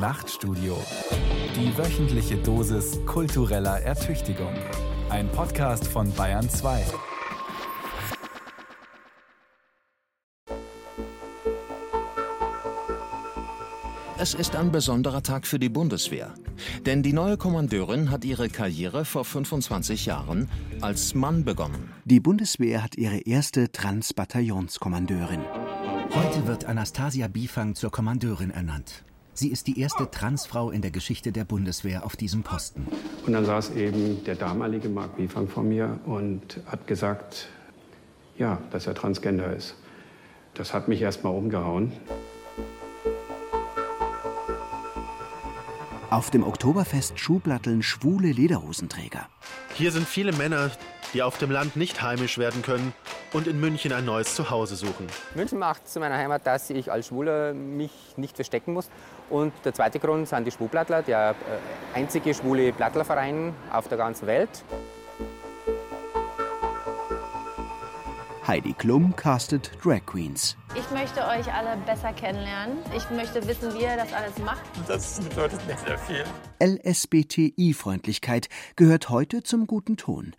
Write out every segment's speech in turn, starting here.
Nachtstudio. Die wöchentliche Dosis kultureller Ertüchtigung. Ein Podcast von Bayern 2. Es ist ein besonderer Tag für die Bundeswehr. Denn die neue Kommandeurin hat ihre Karriere vor 25 Jahren als Mann begonnen. Die Bundeswehr hat ihre erste Transbataillonskommandeurin. Heute wird Anastasia Bifang zur Kommandeurin ernannt. Sie ist die erste Transfrau in der Geschichte der Bundeswehr auf diesem Posten. Und dann saß eben der damalige Mark Bifang vor mir und hat gesagt, ja, dass er Transgender ist. Das hat mich erst mal umgehauen. Auf dem Oktoberfest Schuhplatteln schwule Lederhosenträger. Hier sind viele Männer, die auf dem Land nicht heimisch werden können und in München ein neues Zuhause suchen. München macht zu meiner Heimat, dass ich als Schwuler mich nicht verstecken muss. Und der zweite Grund sind die Schwulplattler, der äh, einzige schwule Plattlerverein auf der ganzen Welt. Heidi Klum castet Drag Queens. Ich möchte euch alle besser kennenlernen. Ich möchte wissen, wie ihr das alles macht. Das bedeutet mir sehr viel. LSBTI-Freundlichkeit gehört heute zum guten Ton.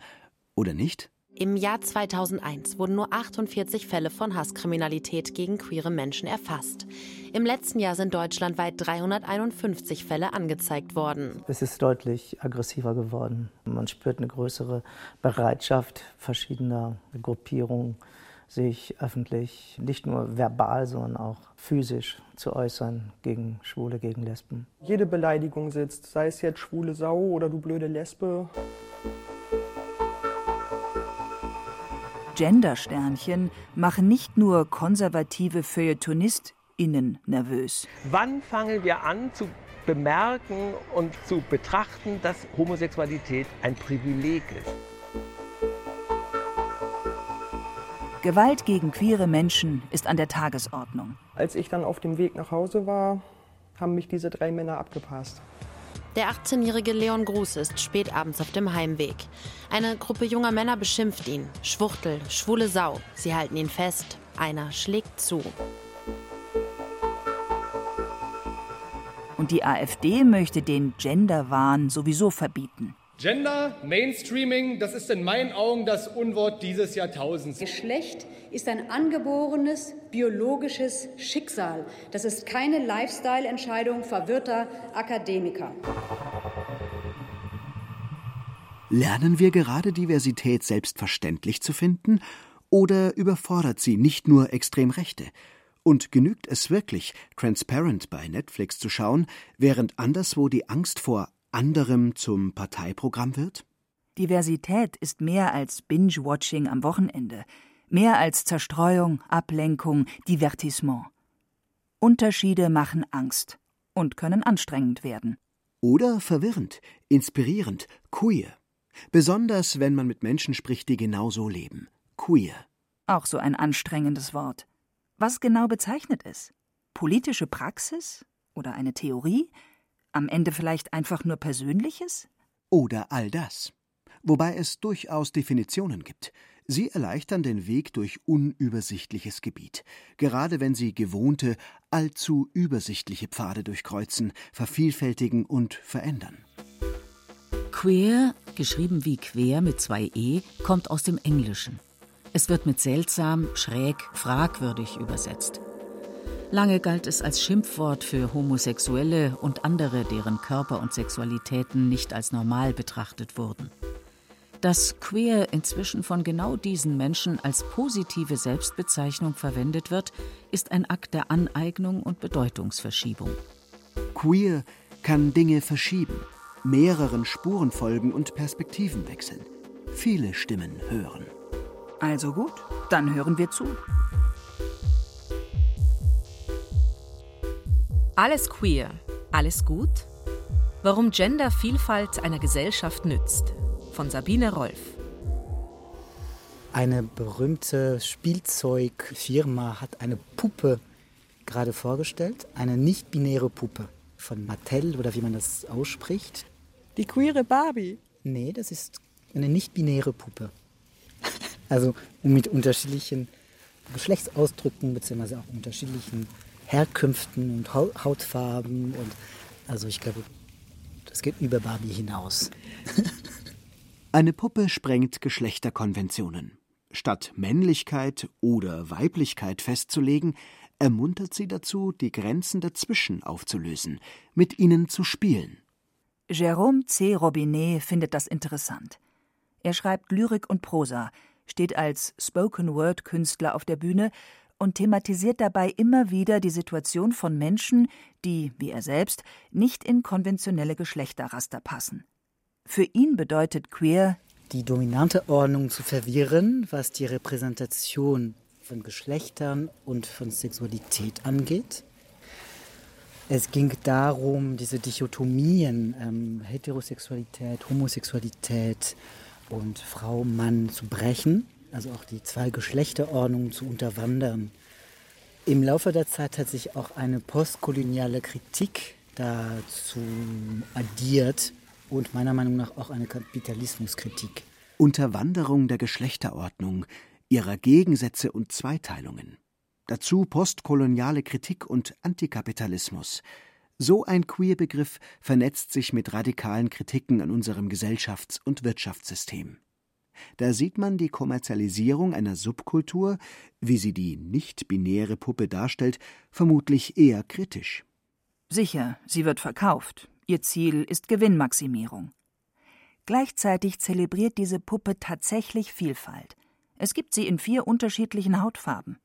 Oder nicht? Im Jahr 2001 wurden nur 48 Fälle von Hasskriminalität gegen queere Menschen erfasst. Im letzten Jahr sind deutschlandweit 351 Fälle angezeigt worden. Es ist deutlich aggressiver geworden. Man spürt eine größere Bereitschaft verschiedener Gruppierungen, sich öffentlich nicht nur verbal, sondern auch physisch zu äußern gegen Schwule, gegen Lesben. Jede Beleidigung sitzt, sei es jetzt schwule Sau oder du blöde Lesbe. Gendersternchen machen nicht nur konservative FeuilletonistInnen nervös. Wann fangen wir an zu bemerken und zu betrachten, dass Homosexualität ein Privileg ist? Gewalt gegen queere Menschen ist an der Tagesordnung. Als ich dann auf dem Weg nach Hause war, haben mich diese drei Männer abgepasst. Der 18-jährige Leon Gruß ist spät abends auf dem Heimweg. Eine Gruppe junger Männer beschimpft ihn. Schwuchtel, schwule Sau. Sie halten ihn fest. Einer schlägt zu. Und die AfD möchte den Genderwahn sowieso verbieten. Gender, Mainstreaming, das ist in meinen Augen das Unwort dieses Jahrtausends. Geschlecht ist ein angeborenes biologisches Schicksal. Das ist keine Lifestyle-Entscheidung verwirrter Akademiker. Lernen wir gerade Diversität selbstverständlich zu finden oder überfordert sie nicht nur Extremrechte? Und genügt es wirklich, Transparent bei Netflix zu schauen, während anderswo die Angst vor anderem zum Parteiprogramm wird? Diversität ist mehr als Binge-Watching am Wochenende, mehr als Zerstreuung, Ablenkung, Divertissement. Unterschiede machen Angst und können anstrengend werden. Oder verwirrend, inspirierend, queer. Besonders wenn man mit Menschen spricht, die genauso leben. Queer. Auch so ein anstrengendes Wort. Was genau bezeichnet es? Politische Praxis? Oder eine Theorie? Am Ende vielleicht einfach nur Persönliches? Oder all das. Wobei es durchaus Definitionen gibt. Sie erleichtern den Weg durch unübersichtliches Gebiet, gerade wenn sie gewohnte, allzu übersichtliche Pfade durchkreuzen, vervielfältigen und verändern. Queer, geschrieben wie quer mit zwei E, kommt aus dem Englischen. Es wird mit seltsam, schräg, fragwürdig übersetzt. Lange galt es als Schimpfwort für Homosexuelle und andere, deren Körper und Sexualitäten nicht als normal betrachtet wurden. Dass queer inzwischen von genau diesen Menschen als positive Selbstbezeichnung verwendet wird, ist ein Akt der Aneignung und Bedeutungsverschiebung. Queer kann Dinge verschieben, mehreren Spuren folgen und Perspektiven wechseln, viele Stimmen hören. Also gut, dann hören wir zu. Alles queer, alles gut? Warum Gendervielfalt einer Gesellschaft nützt. Von Sabine Rolf. Eine berühmte Spielzeugfirma hat eine Puppe gerade vorgestellt, eine nicht-binäre Puppe von Mattel oder wie man das ausspricht. Die queere Barbie? Nee, das ist eine nicht-binäre Puppe. Also mit unterschiedlichen Geschlechtsausdrücken bzw. auch unterschiedlichen Herkünften und Hautfarben und Also ich glaube, das geht über Barbie hinaus. Eine Puppe sprengt Geschlechterkonventionen. Statt Männlichkeit oder Weiblichkeit festzulegen, ermuntert sie dazu, die Grenzen dazwischen aufzulösen, mit ihnen zu spielen. Jérôme C. Robinet findet das interessant. Er schreibt Lyrik und Prosa, steht als Spoken-Word-Künstler auf der Bühne und thematisiert dabei immer wieder die Situation von Menschen, die, wie er selbst, nicht in konventionelle Geschlechterraster passen. Für ihn bedeutet queer die dominante Ordnung zu verwirren, was die Repräsentation von Geschlechtern und von Sexualität angeht. Es ging darum, diese Dichotomien ähm, Heterosexualität, Homosexualität und Frau, Mann zu brechen, also auch die zwei Geschlechterordnungen zu unterwandern. Im Laufe der Zeit hat sich auch eine postkoloniale Kritik dazu addiert und meiner Meinung nach auch eine Kapitalismuskritik. Unterwanderung der Geschlechterordnung, ihrer Gegensätze und Zweiteilungen. Dazu postkoloniale Kritik und Antikapitalismus. So ein Queer-Begriff vernetzt sich mit radikalen Kritiken an unserem Gesellschafts- und Wirtschaftssystem. Da sieht man die Kommerzialisierung einer Subkultur, wie sie die nicht-binäre Puppe darstellt, vermutlich eher kritisch. Sicher, sie wird verkauft. Ihr Ziel ist Gewinnmaximierung. Gleichzeitig zelebriert diese Puppe tatsächlich Vielfalt. Es gibt sie in vier unterschiedlichen Hautfarben.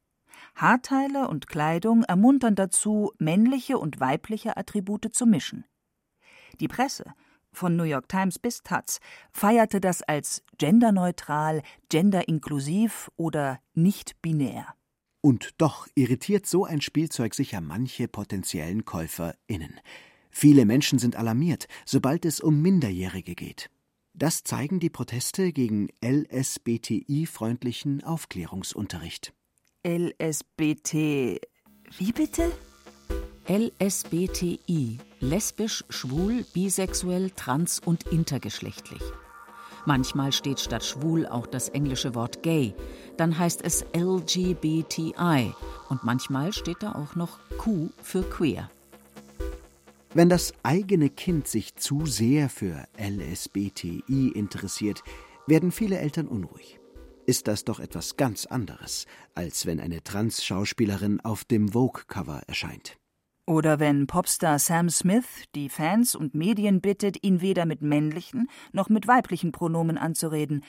Haarteile und Kleidung ermuntern dazu, männliche und weibliche Attribute zu mischen. Die Presse, von New York Times bis Taz, feierte das als genderneutral, genderinklusiv oder nicht binär. Und doch irritiert so ein Spielzeug sicher manche potenziellen KäuferInnen. Viele Menschen sind alarmiert, sobald es um Minderjährige geht. Das zeigen die Proteste gegen LSBTI-freundlichen Aufklärungsunterricht. LSBT. Wie bitte? LSBTI. Lesbisch, schwul, bisexuell, trans und intergeschlechtlich. Manchmal steht statt schwul auch das englische Wort gay. Dann heißt es LGBTI. Und manchmal steht da auch noch Q für queer. Wenn das eigene Kind sich zu sehr für LSBTI interessiert, werden viele Eltern unruhig ist das doch etwas ganz anderes, als wenn eine Trans-Schauspielerin auf dem Vogue-Cover erscheint. Oder wenn Popstar Sam Smith die Fans und Medien bittet, ihn weder mit männlichen noch mit weiblichen Pronomen anzureden,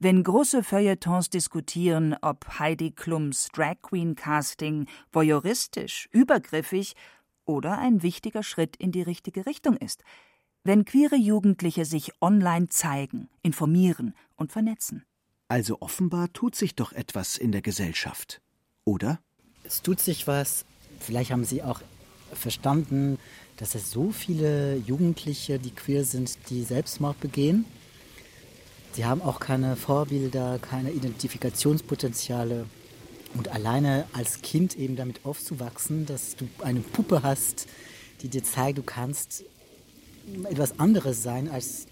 wenn große Feuilletons diskutieren, ob Heidi Klums Drag Queen Casting voyeuristisch, übergriffig oder ein wichtiger Schritt in die richtige Richtung ist, wenn queere Jugendliche sich online zeigen, informieren und vernetzen. Also offenbar tut sich doch etwas in der Gesellschaft, oder? Es tut sich was. Vielleicht haben Sie auch verstanden, dass es so viele Jugendliche, die queer sind, die Selbstmord begehen. Sie haben auch keine Vorbilder, keine Identifikationspotenziale. Und alleine als Kind eben damit aufzuwachsen, dass du eine Puppe hast, die dir zeigt, du kannst etwas anderes sein als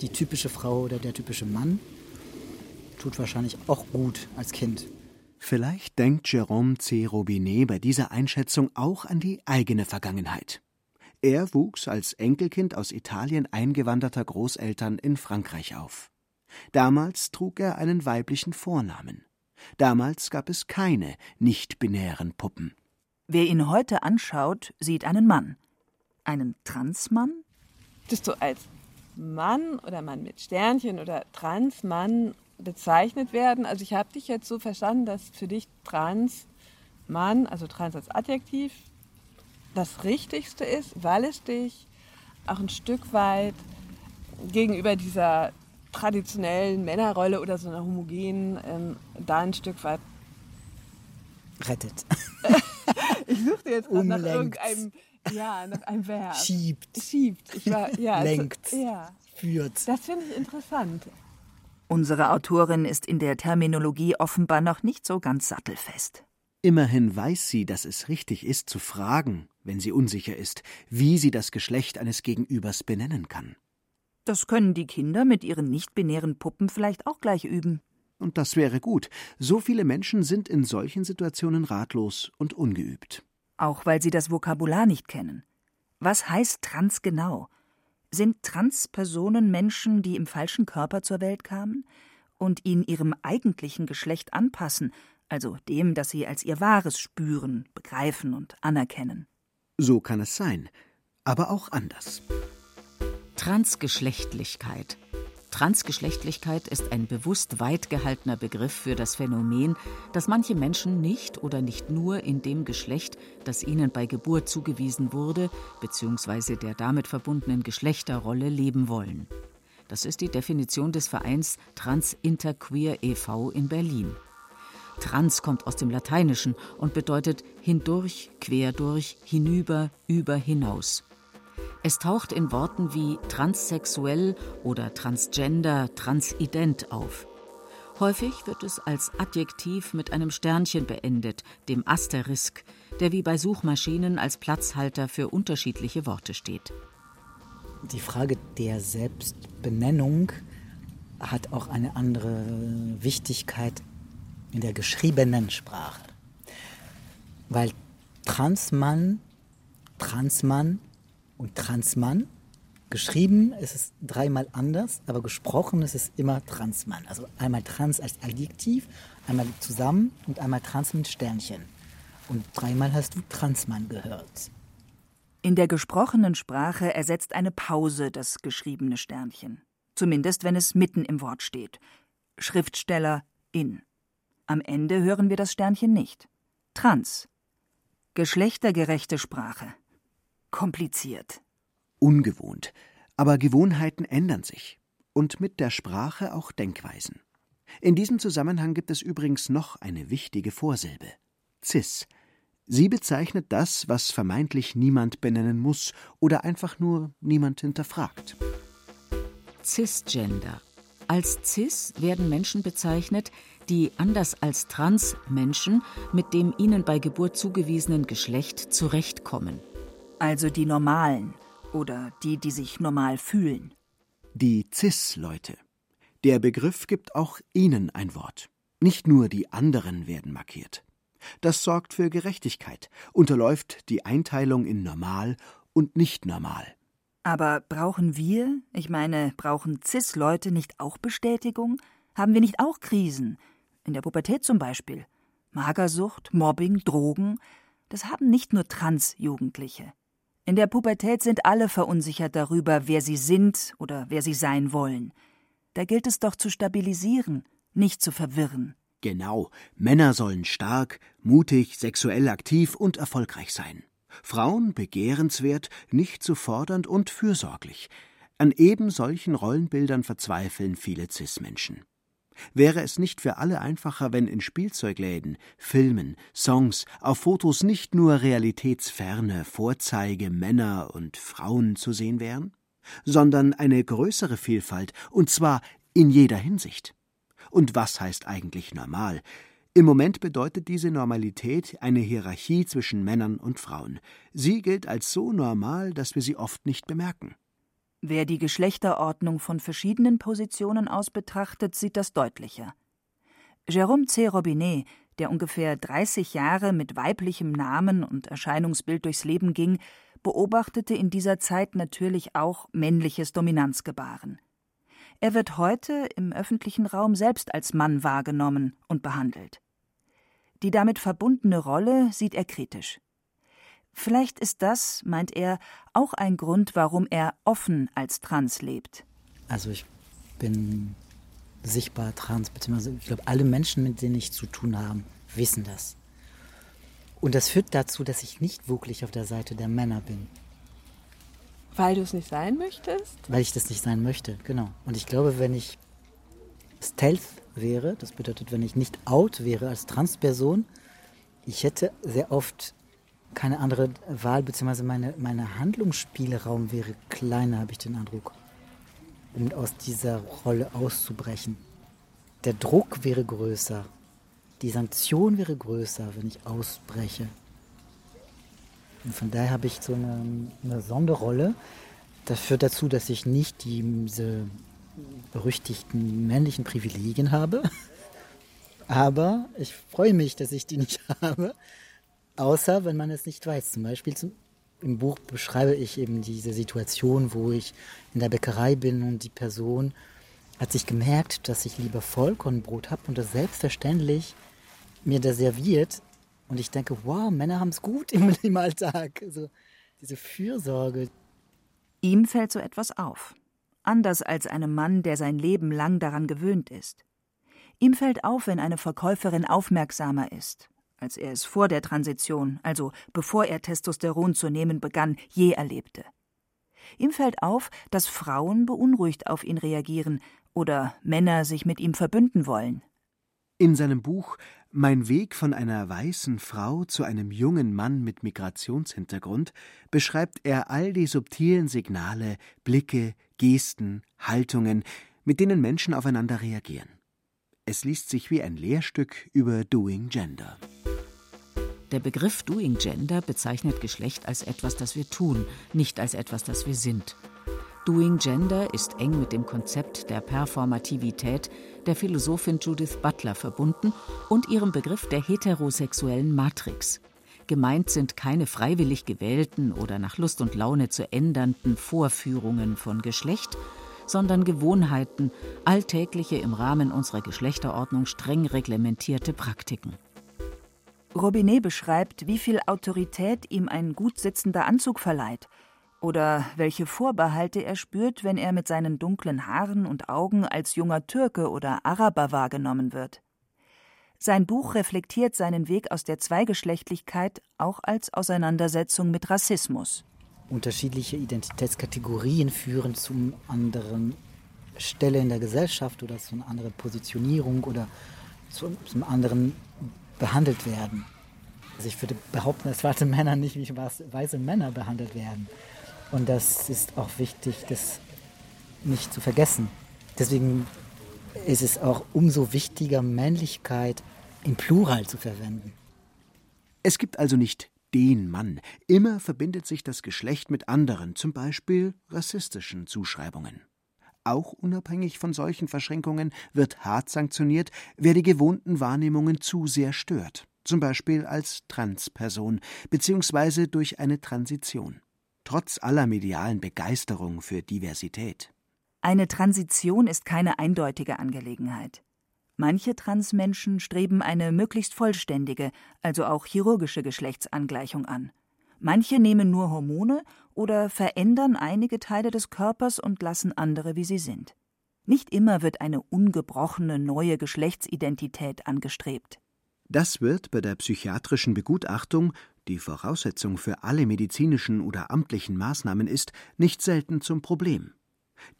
die typische Frau oder der typische Mann tut wahrscheinlich auch gut als Kind. Vielleicht denkt Jérôme C. Robinet bei dieser Einschätzung auch an die eigene Vergangenheit. Er wuchs als Enkelkind aus Italien eingewanderter Großeltern in Frankreich auf. Damals trug er einen weiblichen Vornamen. Damals gab es keine nicht-binären Puppen. Wer ihn heute anschaut, sieht einen Mann. Einen Transmann? Dass du als Mann oder Mann mit Sternchen oder Transmann bezeichnet werden. Also ich habe dich jetzt so verstanden, dass für dich trans Mann, also trans als Adjektiv, das Richtigste ist, weil es dich auch ein Stück weit gegenüber dieser traditionellen Männerrolle oder so einer homogenen ähm, da ein Stück weit rettet. ich suchte jetzt nach irgendeinem ja, nach einem Verb. Schiebt. Schiebt. Ich war, ja, Lenkt. Also, ja. Führt. Das finde ich interessant. Unsere Autorin ist in der Terminologie offenbar noch nicht so ganz sattelfest. Immerhin weiß sie, dass es richtig ist, zu fragen, wenn sie unsicher ist, wie sie das Geschlecht eines Gegenübers benennen kann. Das können die Kinder mit ihren nicht-binären Puppen vielleicht auch gleich üben. Und das wäre gut. So viele Menschen sind in solchen Situationen ratlos und ungeübt. Auch weil sie das Vokabular nicht kennen. Was heißt trans genau? Sind Transpersonen Menschen, die im falschen Körper zur Welt kamen und ihn ihrem eigentlichen Geschlecht anpassen, also dem, das sie als ihr wahres spüren, begreifen und anerkennen? So kann es sein, aber auch anders. Transgeschlechtlichkeit. Transgeschlechtlichkeit ist ein bewusst weit gehaltener Begriff für das Phänomen, dass manche Menschen nicht oder nicht nur in dem Geschlecht, das ihnen bei Geburt zugewiesen wurde, bzw. der damit verbundenen Geschlechterrolle leben wollen. Das ist die Definition des Vereins Trans Interqueer e.V. in Berlin. Trans kommt aus dem Lateinischen und bedeutet hindurch, quer durch, hinüber, über, hinaus. Es taucht in Worten wie transsexuell oder transgender, transident auf. Häufig wird es als Adjektiv mit einem Sternchen beendet, dem Asterisk, der wie bei Suchmaschinen als Platzhalter für unterschiedliche Worte steht. Die Frage der Selbstbenennung hat auch eine andere Wichtigkeit in der geschriebenen Sprache. Weil Transmann, Transmann und Transmann. Geschrieben ist es dreimal anders, aber gesprochen ist es immer Transmann. Also einmal Trans als Adjektiv, einmal zusammen und einmal Trans mit Sternchen. Und dreimal hast du Transmann gehört. In der gesprochenen Sprache ersetzt eine Pause das geschriebene Sternchen. Zumindest wenn es mitten im Wort steht. Schriftsteller in. Am Ende hören wir das Sternchen nicht. Trans. Geschlechtergerechte Sprache kompliziert. Ungewohnt. Aber Gewohnheiten ändern sich. Und mit der Sprache auch Denkweisen. In diesem Zusammenhang gibt es übrigens noch eine wichtige Vorsilbe. Cis. Sie bezeichnet das, was vermeintlich niemand benennen muss oder einfach nur niemand hinterfragt. Cisgender. Als cis werden Menschen bezeichnet, die anders als trans Menschen mit dem ihnen bei Geburt zugewiesenen Geschlecht zurechtkommen also die Normalen oder die, die sich normal fühlen. Die CIS-Leute. Der Begriff gibt auch ihnen ein Wort. Nicht nur die anderen werden markiert. Das sorgt für Gerechtigkeit, unterläuft die Einteilung in normal und nicht normal. Aber brauchen wir, ich meine, brauchen CIS-Leute nicht auch Bestätigung? Haben wir nicht auch Krisen? In der Pubertät zum Beispiel. Magersucht, Mobbing, Drogen. Das haben nicht nur Trans-Jugendliche. In der Pubertät sind alle verunsichert darüber, wer sie sind oder wer sie sein wollen. Da gilt es doch zu stabilisieren, nicht zu verwirren. Genau, Männer sollen stark, mutig, sexuell aktiv und erfolgreich sein. Frauen begehrenswert, nicht zu fordernd und fürsorglich. An eben solchen Rollenbildern verzweifeln viele Cis-Menschen. Wäre es nicht für alle einfacher, wenn in Spielzeugläden, Filmen, Songs, auf Fotos nicht nur realitätsferne Vorzeige Männer und Frauen zu sehen wären, sondern eine größere Vielfalt, und zwar in jeder Hinsicht? Und was heißt eigentlich normal? Im Moment bedeutet diese Normalität eine Hierarchie zwischen Männern und Frauen. Sie gilt als so normal, dass wir sie oft nicht bemerken. Wer die Geschlechterordnung von verschiedenen Positionen aus betrachtet, sieht das deutlicher. Jérôme C. Robinet, der ungefähr 30 Jahre mit weiblichem Namen und Erscheinungsbild durchs Leben ging, beobachtete in dieser Zeit natürlich auch männliches Dominanzgebaren. Er wird heute im öffentlichen Raum selbst als Mann wahrgenommen und behandelt. Die damit verbundene Rolle sieht er kritisch. Vielleicht ist das, meint er, auch ein Grund, warum er offen als trans lebt. Also ich bin sichtbar trans, beziehungsweise ich glaube, alle Menschen, mit denen ich zu tun habe, wissen das. Und das führt dazu, dass ich nicht wirklich auf der Seite der Männer bin. Weil du es nicht sein möchtest? Weil ich das nicht sein möchte, genau. Und ich glaube, wenn ich Stealth wäre, das bedeutet, wenn ich nicht out wäre als Transperson, ich hätte sehr oft keine andere Wahl, beziehungsweise meine, meine Handlungsspielraum wäre kleiner, habe ich den Eindruck, um aus dieser Rolle auszubrechen. Der Druck wäre größer, die Sanktion wäre größer, wenn ich ausbreche. Und von daher habe ich so eine, eine Sonderrolle. Das führt dazu, dass ich nicht diese berüchtigten männlichen Privilegien habe. Aber ich freue mich, dass ich die nicht habe. Außer wenn man es nicht weiß. Zum Beispiel zum, Im Buch beschreibe ich eben diese Situation, wo ich in der Bäckerei bin und die Person hat sich gemerkt, dass ich lieber Vollkornbrot habe und das selbstverständlich mir da serviert. Und ich denke, wow, Männer haben es gut im, im Alltag. Also diese Fürsorge. Ihm fällt so etwas auf. Anders als einem Mann, der sein Leben lang daran gewöhnt ist. Ihm fällt auf, wenn eine Verkäuferin aufmerksamer ist, als er es vor der Transition, also bevor er Testosteron zu nehmen begann, je erlebte. Ihm fällt auf, dass Frauen beunruhigt auf ihn reagieren oder Männer sich mit ihm verbünden wollen. In seinem Buch Mein Weg von einer weißen Frau zu einem jungen Mann mit Migrationshintergrund beschreibt er all die subtilen Signale, Blicke, Gesten, Haltungen, mit denen Menschen aufeinander reagieren. Es liest sich wie ein Lehrstück über Doing Gender. Der Begriff Doing Gender bezeichnet Geschlecht als etwas, das wir tun, nicht als etwas, das wir sind. Doing Gender ist eng mit dem Konzept der Performativität der Philosophin Judith Butler verbunden und ihrem Begriff der heterosexuellen Matrix. Gemeint sind keine freiwillig gewählten oder nach Lust und Laune zu ändernden Vorführungen von Geschlecht, sondern Gewohnheiten, alltägliche im Rahmen unserer Geschlechterordnung streng reglementierte Praktiken. Robinet beschreibt, wie viel Autorität ihm ein gut sitzender Anzug verleiht oder welche Vorbehalte er spürt, wenn er mit seinen dunklen Haaren und Augen als junger Türke oder Araber wahrgenommen wird. Sein Buch reflektiert seinen Weg aus der Zweigeschlechtlichkeit auch als Auseinandersetzung mit Rassismus. Unterschiedliche Identitätskategorien führen zum anderen Stelle in der Gesellschaft oder zu einer anderen Positionierung oder zu, zum anderen behandelt werden. Also ich würde behaupten, dass schwarze Männer nicht wie weiße Männer behandelt werden. Und das ist auch wichtig, das nicht zu vergessen. Deswegen ist es auch umso wichtiger, Männlichkeit im Plural zu verwenden. Es gibt also nicht den Mann. Immer verbindet sich das Geschlecht mit anderen, zum Beispiel rassistischen Zuschreibungen. Auch unabhängig von solchen Verschränkungen wird hart sanktioniert, wer die gewohnten Wahrnehmungen zu sehr stört, zum Beispiel als Transperson bzw. durch eine Transition. Trotz aller medialen Begeisterung für Diversität. Eine Transition ist keine eindeutige Angelegenheit. Manche Transmenschen streben eine möglichst vollständige, also auch chirurgische Geschlechtsangleichung an. Manche nehmen nur Hormone oder verändern einige Teile des Körpers und lassen andere, wie sie sind. Nicht immer wird eine ungebrochene neue Geschlechtsidentität angestrebt. Das wird bei der psychiatrischen Begutachtung, die Voraussetzung für alle medizinischen oder amtlichen Maßnahmen ist, nicht selten zum Problem.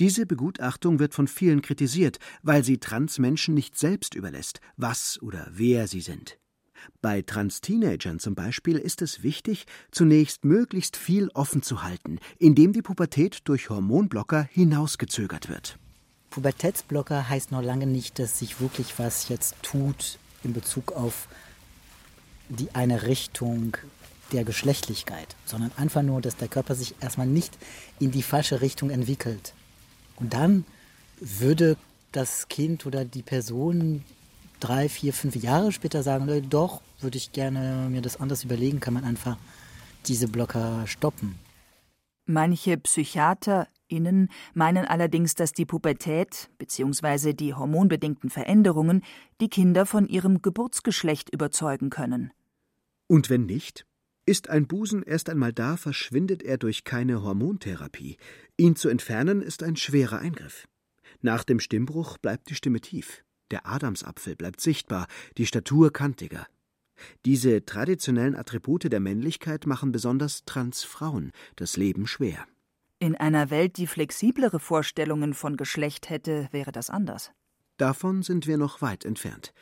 Diese Begutachtung wird von vielen kritisiert, weil sie Transmenschen nicht selbst überlässt, was oder wer sie sind. Bei Trans-Teenagern zum Beispiel ist es wichtig, zunächst möglichst viel offen zu halten, indem die Pubertät durch Hormonblocker hinausgezögert wird. Pubertätsblocker heißt noch lange nicht, dass sich wirklich was jetzt tut in Bezug auf die eine Richtung der Geschlechtlichkeit, sondern einfach nur, dass der Körper sich erstmal nicht in die falsche Richtung entwickelt. Und dann würde das Kind oder die Person drei, vier, fünf Jahre später sagen, doch, würde ich gerne mir das anders überlegen, kann man einfach diese Blocker stoppen. Manche PsychiaterInnen meinen allerdings, dass die Pubertät bzw. die hormonbedingten Veränderungen die Kinder von ihrem Geburtsgeschlecht überzeugen können. Und wenn nicht? Ist ein Busen erst einmal da, verschwindet er durch keine Hormontherapie. Ihn zu entfernen ist ein schwerer Eingriff. Nach dem Stimmbruch bleibt die Stimme tief. Der Adamsapfel bleibt sichtbar, die Statur kantiger. Diese traditionellen Attribute der Männlichkeit machen besonders Transfrauen das Leben schwer. In einer Welt, die flexiblere Vorstellungen von Geschlecht hätte, wäre das anders. Davon sind wir noch weit entfernt.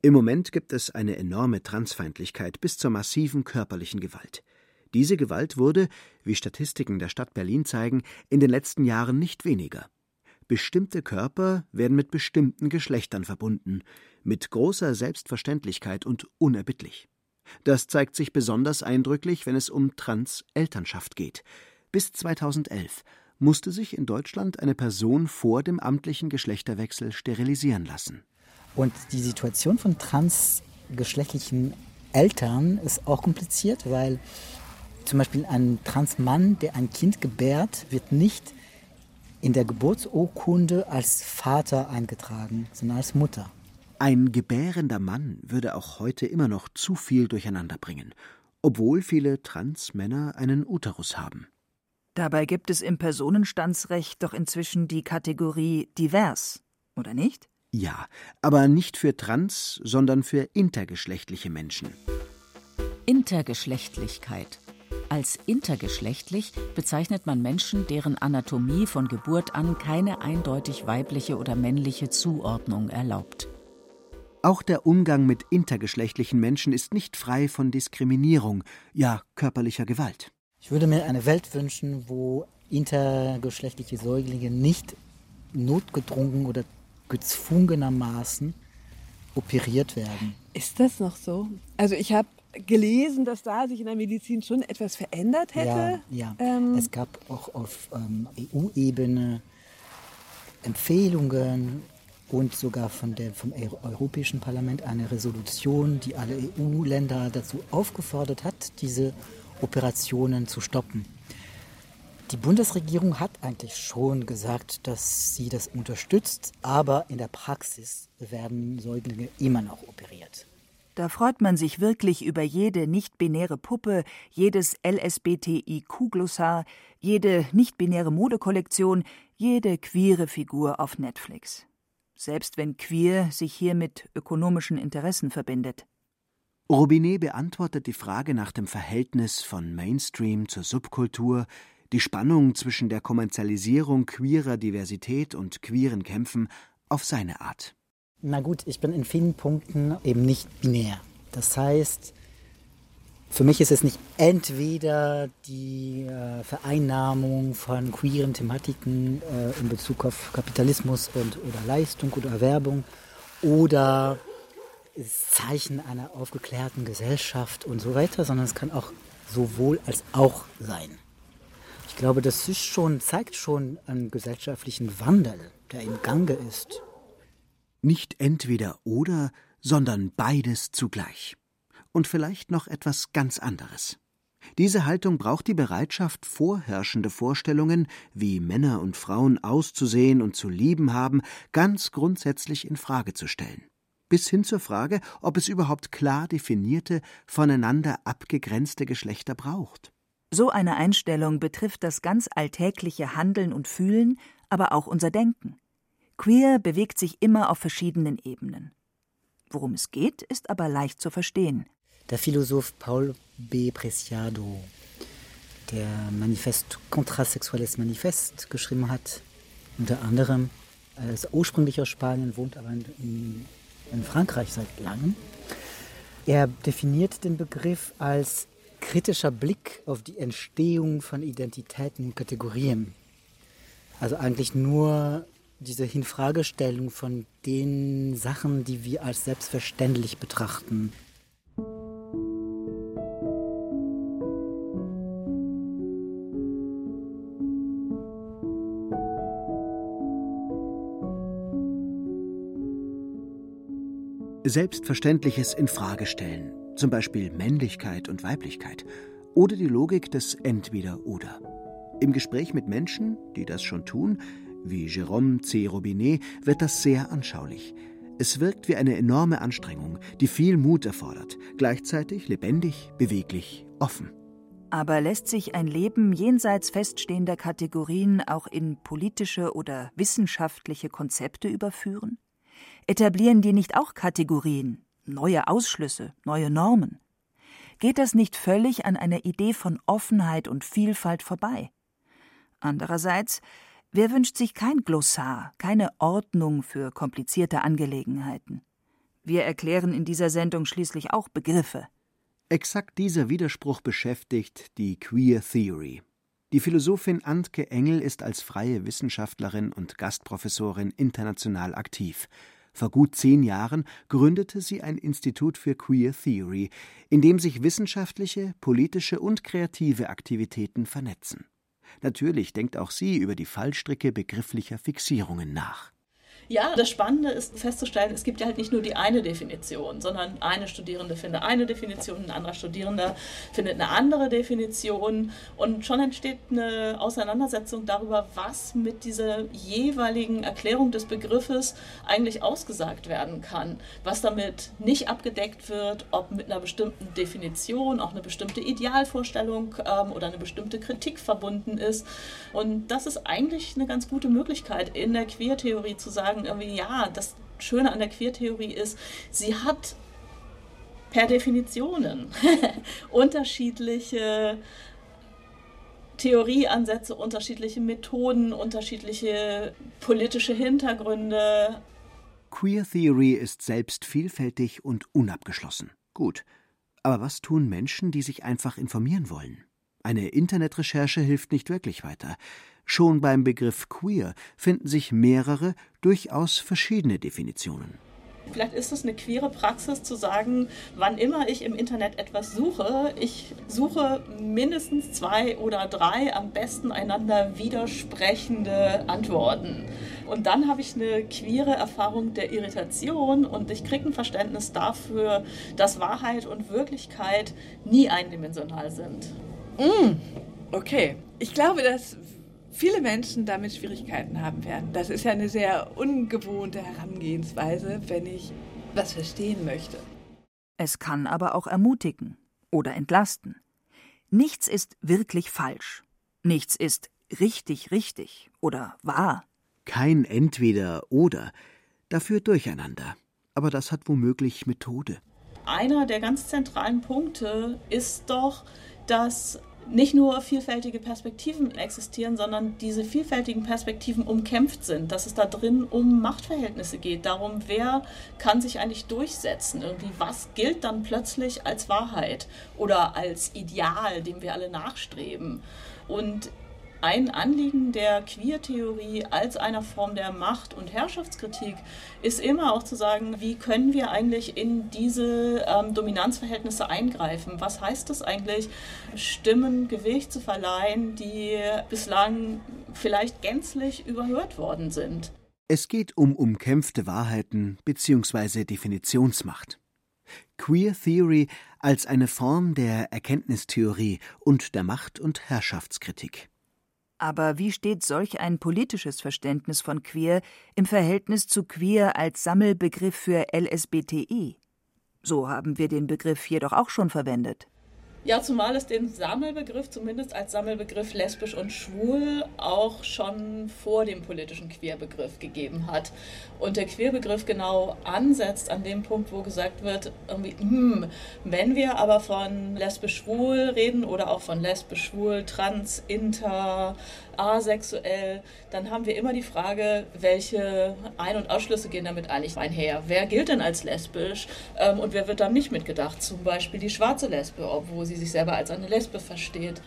Im Moment gibt es eine enorme Transfeindlichkeit bis zur massiven körperlichen Gewalt. Diese Gewalt wurde, wie Statistiken der Stadt Berlin zeigen, in den letzten Jahren nicht weniger. Bestimmte Körper werden mit bestimmten Geschlechtern verbunden, mit großer Selbstverständlichkeit und unerbittlich. Das zeigt sich besonders eindrücklich, wenn es um Trans-Elternschaft geht. Bis 2011 musste sich in Deutschland eine Person vor dem amtlichen Geschlechterwechsel sterilisieren lassen. Und die Situation von transgeschlechtlichen Eltern ist auch kompliziert, weil Zum Beispiel ein Transmann, der ein Kind gebärt, wird nicht in der Geburtsurkunde als Vater eingetragen, sondern als Mutter. Ein gebärender Mann würde auch heute immer noch zu viel durcheinander bringen, obwohl viele Transmänner einen Uterus haben. Dabei gibt es im Personenstandsrecht doch inzwischen die Kategorie divers, oder nicht? Ja, aber nicht für trans, sondern für intergeschlechtliche Menschen. Intergeschlechtlichkeit. Als intergeschlechtlich bezeichnet man Menschen, deren Anatomie von Geburt an keine eindeutig weibliche oder männliche Zuordnung erlaubt. Auch der Umgang mit intergeschlechtlichen Menschen ist nicht frei von Diskriminierung, ja körperlicher Gewalt. Ich würde mir eine Welt wünschen, wo intergeschlechtliche Säuglinge nicht notgedrungen oder gezwungenermaßen operiert werden. Ist das noch so? Also ich habe gelesen, dass da sich in der Medizin schon etwas verändert hätte. Ja, ja. Ähm es gab auch auf ähm, EU-Ebene Empfehlungen und sogar von der, vom Europäischen Parlament eine Resolution, die alle EU-Länder dazu aufgefordert hat, diese Operationen zu stoppen. Die Bundesregierung hat eigentlich schon gesagt, dass sie das unterstützt, aber in der Praxis werden Säuglinge immer noch operiert. Da freut man sich wirklich über jede nicht-binäre Puppe, jedes LSBTIQ-Glossar, jede nicht-binäre Modekollektion, jede queere Figur auf Netflix. Selbst wenn queer sich hier mit ökonomischen Interessen verbindet. Robinet beantwortet die Frage nach dem Verhältnis von Mainstream zur Subkultur, die Spannung zwischen der Kommerzialisierung queerer Diversität und queeren Kämpfen auf seine Art. Na gut, ich bin in vielen Punkten eben nicht binär. Das heißt, für mich ist es nicht entweder die äh, Vereinnahmung von queeren Thematiken äh, in Bezug auf Kapitalismus und, oder Leistung oder Erwerbung oder das Zeichen einer aufgeklärten Gesellschaft und so weiter, sondern es kann auch sowohl als auch sein. Ich glaube, das schon, zeigt schon einen gesellschaftlichen Wandel, der im Gange ist. Nicht entweder oder, sondern beides zugleich. Und vielleicht noch etwas ganz anderes. Diese Haltung braucht die Bereitschaft, vorherrschende Vorstellungen, wie Männer und Frauen auszusehen und zu lieben haben, ganz grundsätzlich in Frage zu stellen. Bis hin zur Frage, ob es überhaupt klar definierte, voneinander abgegrenzte Geschlechter braucht. So eine Einstellung betrifft das ganz alltägliche Handeln und Fühlen, aber auch unser Denken. Queer bewegt sich immer auf verschiedenen Ebenen. Worum es geht, ist aber leicht zu verstehen. Der Philosoph Paul B. Preciado, der Manifest Kontrasexuelles Manifest geschrieben hat, unter anderem, er ist ursprünglich aus Spanien, wohnt aber in, in Frankreich seit langem. Er definiert den Begriff als kritischer Blick auf die Entstehung von Identitäten und Kategorien. Also eigentlich nur diese Hinfragestellung von den Sachen, die wir als selbstverständlich betrachten. Selbstverständliches in Frage stellen, zum Beispiel Männlichkeit und Weiblichkeit oder die Logik des Entweder-Oder. Im Gespräch mit Menschen, die das schon tun, wie Jérôme C. Robinet wird das sehr anschaulich. Es wirkt wie eine enorme Anstrengung, die viel Mut erfordert, gleichzeitig lebendig, beweglich, offen. Aber lässt sich ein Leben jenseits feststehender Kategorien auch in politische oder wissenschaftliche Konzepte überführen? Etablieren die nicht auch Kategorien, neue Ausschlüsse, neue Normen? Geht das nicht völlig an einer Idee von Offenheit und Vielfalt vorbei? Andererseits Wer wünscht sich kein Glossar, keine Ordnung für komplizierte Angelegenheiten? Wir erklären in dieser Sendung schließlich auch Begriffe. Exakt dieser Widerspruch beschäftigt die Queer Theory. Die Philosophin Antke Engel ist als freie Wissenschaftlerin und Gastprofessorin international aktiv. Vor gut zehn Jahren gründete sie ein Institut für Queer Theory, in dem sich wissenschaftliche, politische und kreative Aktivitäten vernetzen. Natürlich denkt auch sie über die Fallstricke begrifflicher Fixierungen nach. Ja, das Spannende ist festzustellen, es gibt ja halt nicht nur die eine Definition, sondern eine Studierende findet eine Definition, ein anderer Studierender findet eine andere Definition und schon entsteht eine Auseinandersetzung darüber, was mit dieser jeweiligen Erklärung des Begriffes eigentlich ausgesagt werden kann, was damit nicht abgedeckt wird, ob mit einer bestimmten Definition auch eine bestimmte Idealvorstellung ähm, oder eine bestimmte Kritik verbunden ist. Und das ist eigentlich eine ganz gute Möglichkeit in der Queertheorie zu sagen, sagen, irgendwie, ja, das Schöne an der Queertheorie ist, sie hat per Definitionen unterschiedliche Theorieansätze, unterschiedliche Methoden, unterschiedliche politische Hintergründe. Queer Theory ist selbst vielfältig und unabgeschlossen. Gut. Aber was tun Menschen, die sich einfach informieren wollen? Eine Internetrecherche hilft nicht wirklich weiter. Schon beim Begriff queer finden sich mehrere, durchaus verschiedene Definitionen. Vielleicht ist es eine queere Praxis zu sagen, wann immer ich im Internet etwas suche, ich suche mindestens zwei oder drei am besten einander widersprechende Antworten. Und dann habe ich eine queere Erfahrung der Irritation und ich kriege ein Verständnis dafür, dass Wahrheit und Wirklichkeit nie eindimensional sind. Mm, okay. Ich glaube, dass viele Menschen damit Schwierigkeiten haben werden. Das ist ja eine sehr ungewohnte Herangehensweise, wenn ich was verstehen möchte. Es kann aber auch ermutigen oder entlasten. Nichts ist wirklich falsch. Nichts ist richtig richtig oder wahr. Kein entweder oder, dafür durcheinander. Aber das hat womöglich Methode. Einer der ganz zentralen Punkte ist doch, dass nicht nur vielfältige Perspektiven existieren, sondern diese vielfältigen Perspektiven umkämpft sind, dass es da drin um Machtverhältnisse geht, darum, wer kann sich eigentlich durchsetzen, irgendwie was gilt dann plötzlich als Wahrheit oder als Ideal, dem wir alle nachstreben. Und ein Anliegen der Queer-Theorie als einer Form der Macht- und Herrschaftskritik ist immer auch zu sagen, wie können wir eigentlich in diese ähm, Dominanzverhältnisse eingreifen? Was heißt es eigentlich, Stimmen Gewicht zu verleihen, die bislang vielleicht gänzlich überhört worden sind? Es geht um umkämpfte Wahrheiten bzw. Definitionsmacht. Queer Theory als eine Form der Erkenntnistheorie und der Macht- und Herrschaftskritik. Aber wie steht solch ein politisches Verständnis von queer im Verhältnis zu queer als Sammelbegriff für LSBTI? So haben wir den Begriff jedoch auch schon verwendet. Ja, zumal es den Sammelbegriff, zumindest als Sammelbegriff lesbisch und schwul, auch schon vor dem politischen Queerbegriff gegeben hat. Und der Queerbegriff genau ansetzt an dem Punkt, wo gesagt wird, irgendwie, hm, wenn wir aber von lesbisch-schwul reden oder auch von lesbisch-schwul, trans, inter, asexuell, dann haben wir immer die Frage, welche Ein- und Ausschlüsse gehen damit eigentlich einher? Wer gilt denn als lesbisch ähm, und wer wird dann nicht mitgedacht? Zum Beispiel die schwarze Lesbe, obwohl sie sich selber als eine Lesbe versteht.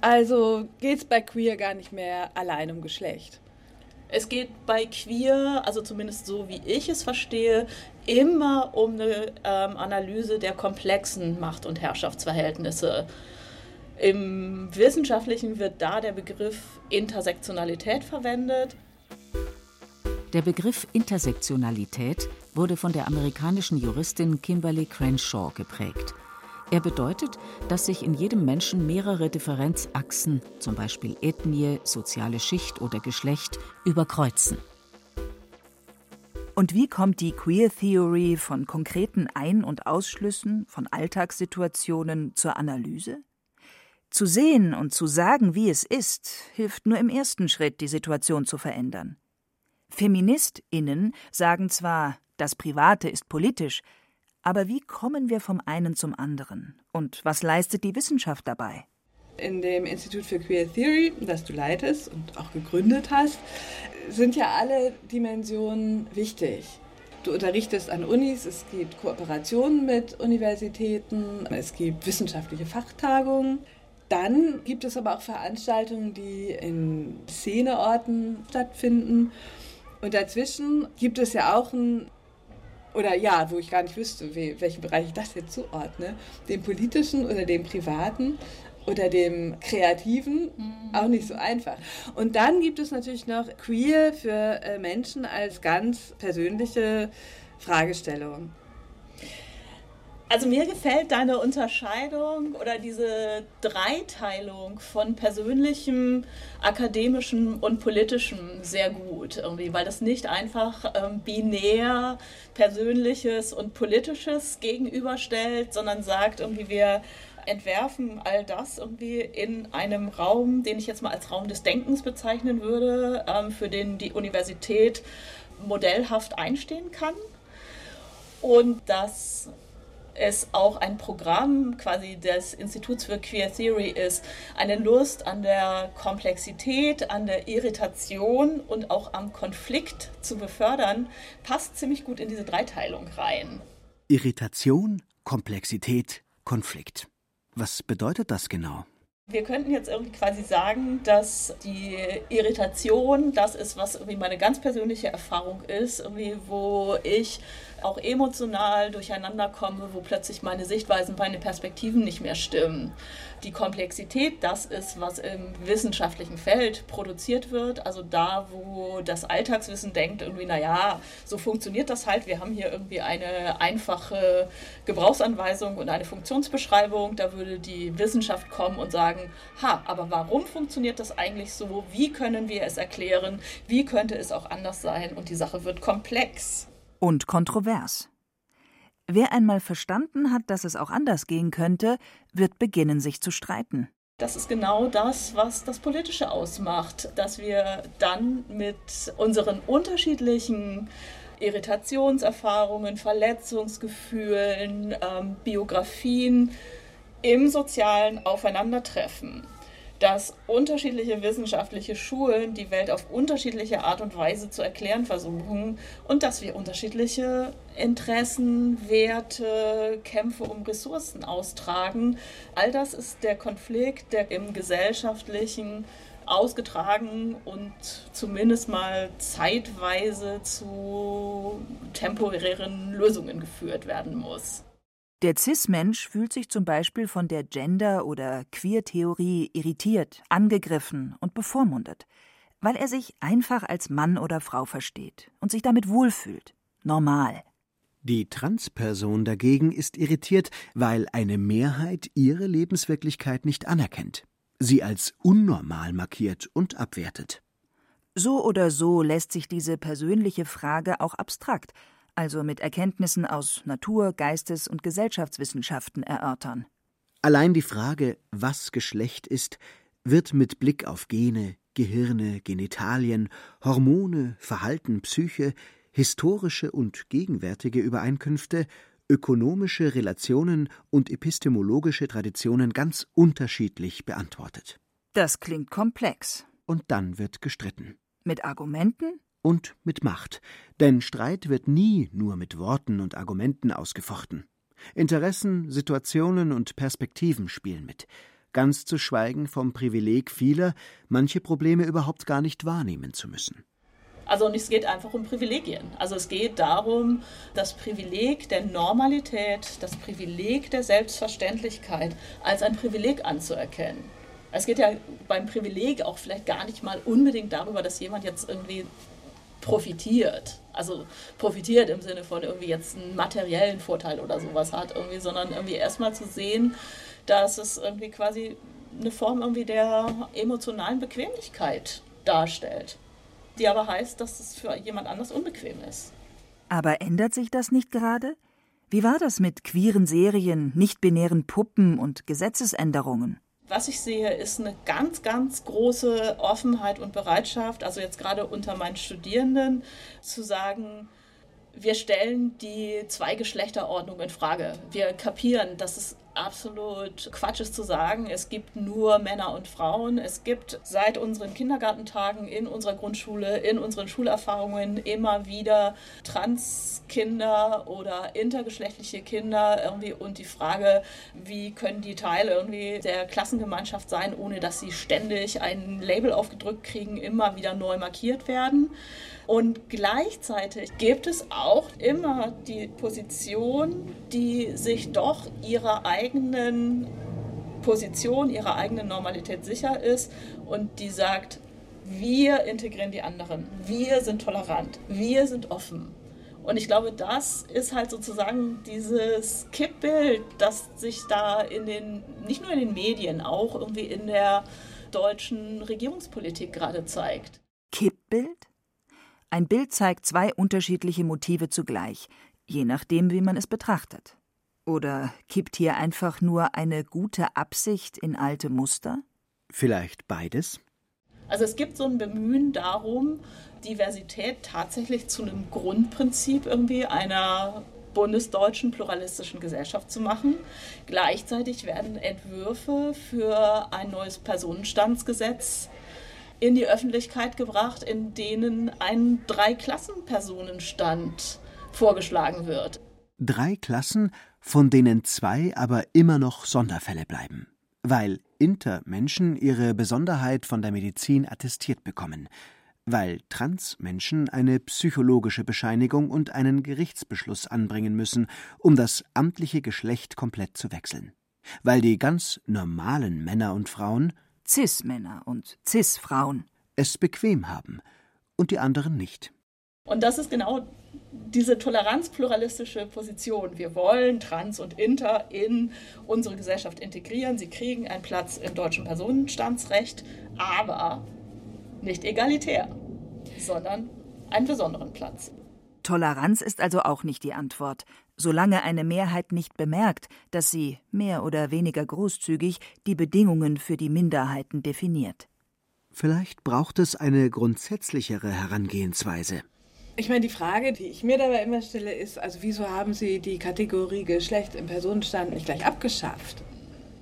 Also geht es bei Queer gar nicht mehr allein um Geschlecht. Es geht bei Queer, also zumindest so wie ich es verstehe, immer um eine ähm, Analyse der komplexen Macht- und Herrschaftsverhältnisse. Im Wissenschaftlichen wird da der Begriff Intersektionalität verwendet. Der Begriff Intersektionalität wurde von der amerikanischen Juristin Kimberly Crenshaw geprägt. Er bedeutet, dass sich in jedem Menschen mehrere Differenzachsen, zum Beispiel Ethnie, soziale Schicht oder Geschlecht, überkreuzen. Und wie kommt die Queer Theory von konkreten Ein- und Ausschlüssen, von Alltagssituationen zur Analyse? Zu sehen und zu sagen, wie es ist, hilft nur im ersten Schritt, die Situation zu verändern. Feministinnen sagen zwar, das Private ist politisch, aber wie kommen wir vom einen zum anderen? Und was leistet die Wissenschaft dabei? In dem Institut für Queer Theory, das du leitest und auch gegründet hast, sind ja alle Dimensionen wichtig. Du unterrichtest an Unis, es gibt Kooperationen mit Universitäten, es gibt wissenschaftliche Fachtagungen. Dann gibt es aber auch Veranstaltungen, die in Szeneorten stattfinden. Und dazwischen gibt es ja auch ein, oder ja, wo ich gar nicht wüsste, welchen Bereich ich das jetzt zuordne, den politischen oder den privaten. oder dem Kreativen mhm. auch nicht so einfach. Und dann gibt es natürlich noch Queer für äh, Menschen als ganz persönliche Fragestellung. Also mir gefällt deine Unterscheidung oder diese Dreiteilung von persönlichem, akademischem und politischem sehr gut, irgendwie, weil das nicht einfach ähm, binär persönliches und politisches gegenüberstellt, sondern sagt irgendwie wir entwerfen all das irgendwie in einem Raum, den ich jetzt mal als Raum des Denkens bezeichnen würde, ähm, für den die Universität modellhaft einstehen kann. Und dass es auch ein Programm quasi des Instituts für Queer Theory ist, eine Lust an der Komplexität, an der Irritation und auch am Konflikt zu befördern, passt ziemlich gut in diese Dreiteilung rein. Irritation, Komplexität, Konflikt. Was bedeutet das genau? Wir könnten jetzt irgendwie quasi sagen, dass die Irritation das ist, was irgendwie meine ganz persönliche Erfahrung ist, irgendwie, wo ich auch emotional durcheinander komme, wo plötzlich meine Sichtweisen, meine Perspektiven nicht mehr stimmen. Die Komplexität, das ist, was im wissenschaftlichen Feld produziert wird, also da, wo das Alltagswissen denkt, irgendwie, naja, so funktioniert das halt, wir haben hier irgendwie eine einfache Gebrauchsanweisung und eine Funktionsbeschreibung, da würde die Wissenschaft kommen und sagen, ha, aber warum funktioniert das eigentlich so, wie können wir es erklären, wie könnte es auch anders sein? Und die Sache wird komplex. Und kontrovers. Wer einmal verstanden hat, dass es auch anders gehen könnte, wird beginnen, sich zu streiten. Das ist genau das, was das Politische ausmacht, dass wir dann mit unseren unterschiedlichen Irritationserfahrungen, Verletzungsgefühlen, ähm, Biografien im Sozialen aufeinandertreffen dass unterschiedliche wissenschaftliche Schulen die Welt auf unterschiedliche Art und Weise zu erklären versuchen und dass wir unterschiedliche Interessen, Werte, Kämpfe um Ressourcen austragen. All das ist der Konflikt, der im gesellschaftlichen ausgetragen und zumindest mal zeitweise zu temporären Lösungen geführt werden muss. Der Cis-Mensch fühlt sich zum Beispiel von der Gender- oder Queer-Theorie irritiert, angegriffen und bevormundet, weil er sich einfach als Mann oder Frau versteht und sich damit wohlfühlt. Normal. Die Transperson dagegen ist irritiert, weil eine Mehrheit ihre Lebenswirklichkeit nicht anerkennt, sie als unnormal markiert und abwertet. So oder so lässt sich diese persönliche Frage auch abstrakt, also mit Erkenntnissen aus Natur-, Geistes- und Gesellschaftswissenschaften erörtern. Allein die Frage, was Geschlecht ist, wird mit Blick auf Gene, Gehirne, Genitalien, Hormone, Verhalten, Psyche, historische und gegenwärtige Übereinkünfte, ökonomische Relationen und epistemologische Traditionen ganz unterschiedlich beantwortet. Das klingt komplex. Und dann wird gestritten. Mit Argumenten? Und mit Macht, denn Streit wird nie nur mit Worten und Argumenten ausgefochten. Interessen, Situationen und Perspektiven spielen mit, ganz zu schweigen vom Privileg vieler, manche Probleme überhaupt gar nicht wahrnehmen zu müssen. Also und es geht einfach um Privilegien. Also es geht darum, das Privileg der Normalität, das Privileg der Selbstverständlichkeit als ein Privileg anzuerkennen. Es geht ja beim Privileg auch vielleicht gar nicht mal unbedingt darüber, dass jemand jetzt irgendwie profitiert. Also profitiert im Sinne von irgendwie jetzt einen materiellen Vorteil oder sowas hat, irgendwie, sondern irgendwie erstmal zu sehen, dass es irgendwie quasi eine Form irgendwie der emotionalen Bequemlichkeit darstellt, die aber heißt, dass es für jemand anders unbequem ist. Aber ändert sich das nicht gerade? Wie war das mit queeren Serien, nicht-binären Puppen und Gesetzesänderungen? Was ich sehe, ist eine ganz, ganz große Offenheit und Bereitschaft, also jetzt gerade unter meinen Studierenden, zu sagen, wir stellen die Zweigeschlechterordnung in Frage. Wir kapieren, dass es absolut Quatsch ist zu sagen, es gibt nur Männer und Frauen. Es gibt seit unseren Kindergartentagen in unserer Grundschule, in unseren Schulerfahrungen immer wieder Transkinder oder intergeschlechtliche Kinder irgendwie und die Frage, wie können die Teil irgendwie der Klassengemeinschaft sein, ohne dass sie ständig ein Label aufgedrückt kriegen, immer wieder neu markiert werden. Und gleichzeitig gibt es auch immer die Position, die sich doch ihrer eigenen Position ihrer eigenen Normalität sicher ist und die sagt, wir integrieren die anderen, wir sind tolerant, wir sind offen. Und ich glaube, das ist halt sozusagen dieses Kippbild, das sich da in den, nicht nur in den Medien, auch irgendwie in der deutschen Regierungspolitik gerade zeigt. Kippbild? Ein Bild zeigt zwei unterschiedliche Motive zugleich, je nachdem, wie man es betrachtet. Oder kippt hier einfach nur eine gute Absicht in alte Muster? Vielleicht beides? Also es gibt so ein Bemühen darum, Diversität tatsächlich zu einem Grundprinzip irgendwie einer bundesdeutschen pluralistischen Gesellschaft zu machen. Gleichzeitig werden Entwürfe für ein neues Personenstandsgesetz in die Öffentlichkeit gebracht, in denen ein Dreiklassenpersonenstand vorgeschlagen wird. Drei Klassen, von denen zwei aber immer noch Sonderfälle bleiben, weil Intermenschen ihre Besonderheit von der Medizin attestiert bekommen, weil Transmenschen eine psychologische Bescheinigung und einen Gerichtsbeschluss anbringen müssen, um das amtliche Geschlecht komplett zu wechseln, weil die ganz normalen Männer und Frauen Cis-Männer und Cis-Frauen es bequem haben und die anderen nicht. Und das ist genau diese toleranzpluralistische Position. Wir wollen Trans und Inter in unsere Gesellschaft integrieren. Sie kriegen einen Platz im deutschen Personenstandsrecht, aber nicht egalitär, sondern einen besonderen Platz. Toleranz ist also auch nicht die Antwort, solange eine Mehrheit nicht bemerkt, dass sie, mehr oder weniger großzügig, die Bedingungen für die Minderheiten definiert. Vielleicht braucht es eine grundsätzlichere Herangehensweise. Ich meine, die Frage, die ich mir dabei immer stelle, ist, also wieso haben Sie die Kategorie Geschlecht im Personenstand nicht gleich abgeschafft?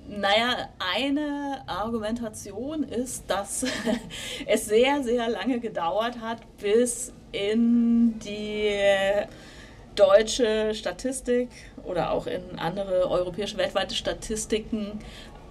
Naja, eine Argumentation ist, dass es sehr, sehr lange gedauert hat, bis in die deutsche Statistik oder auch in andere europäische weltweite Statistiken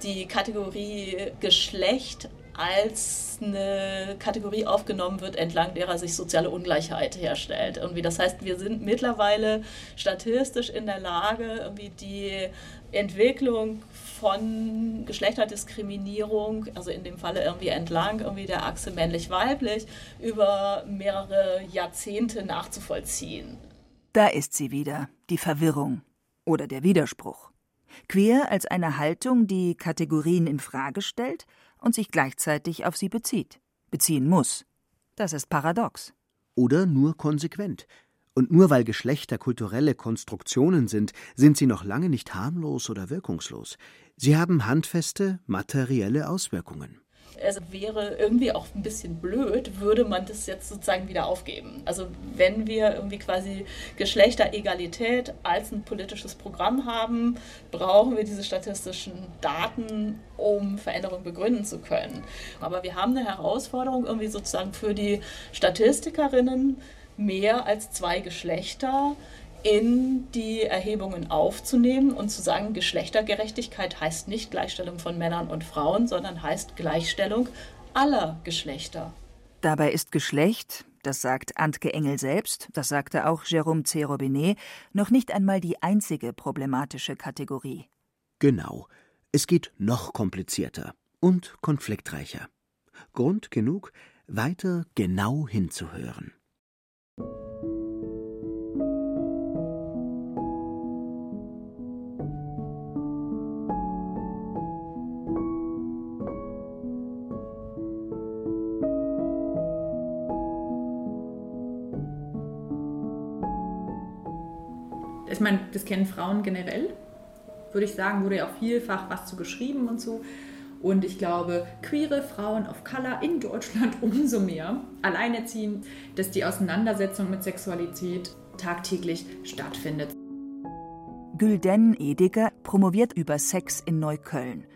die Kategorie Geschlecht als eine Kategorie aufgenommen wird, entlang derer sich soziale Ungleichheit herstellt. Irgendwie das heißt, wir sind mittlerweile statistisch in der Lage, irgendwie die Entwicklung von Geschlechterdiskriminierung, also in dem Falle irgendwie entlang irgendwie der Achse männlich-weiblich, über mehrere Jahrzehnte nachzuvollziehen. Da ist sie wieder, die Verwirrung oder der Widerspruch. Queer als eine Haltung, die Kategorien in Frage stellt und sich gleichzeitig auf sie bezieht, beziehen muss. Das ist paradox. Oder nur konsequent. Und nur weil Geschlechter kulturelle Konstruktionen sind, sind sie noch lange nicht harmlos oder wirkungslos. Sie haben handfeste, materielle Auswirkungen es wäre irgendwie auch ein bisschen blöd, würde man das jetzt sozusagen wieder aufgeben. Also wenn wir irgendwie quasi Geschlechteregalität als ein politisches Programm haben, brauchen wir diese statistischen Daten, um Veränderungen begründen zu können. Aber wir haben eine Herausforderung irgendwie sozusagen für die Statistikerinnen, mehr als zwei Geschlechter in die Erhebungen aufzunehmen und zu sagen, Geschlechtergerechtigkeit heißt nicht Gleichstellung von Männern und Frauen, sondern heißt Gleichstellung aller Geschlechter. Dabei ist Geschlecht, das sagt Antke Engel selbst, das sagte auch Jérôme C. Robinet, noch nicht einmal die einzige problematische Kategorie. Genau. Es geht noch komplizierter und konfliktreicher. Grund genug, weiter genau hinzuhören. Ich meine, das kennen Frauen generell, würde ich sagen, wurde ja auch vielfach was zu geschrieben und so. Und ich glaube, queere Frauen of Color in Deutschland umso mehr alleinerziehend, dass die Auseinandersetzung mit Sexualität tagtäglich stattfindet. Gülden Ediger promoviert über Sex in Neukölln.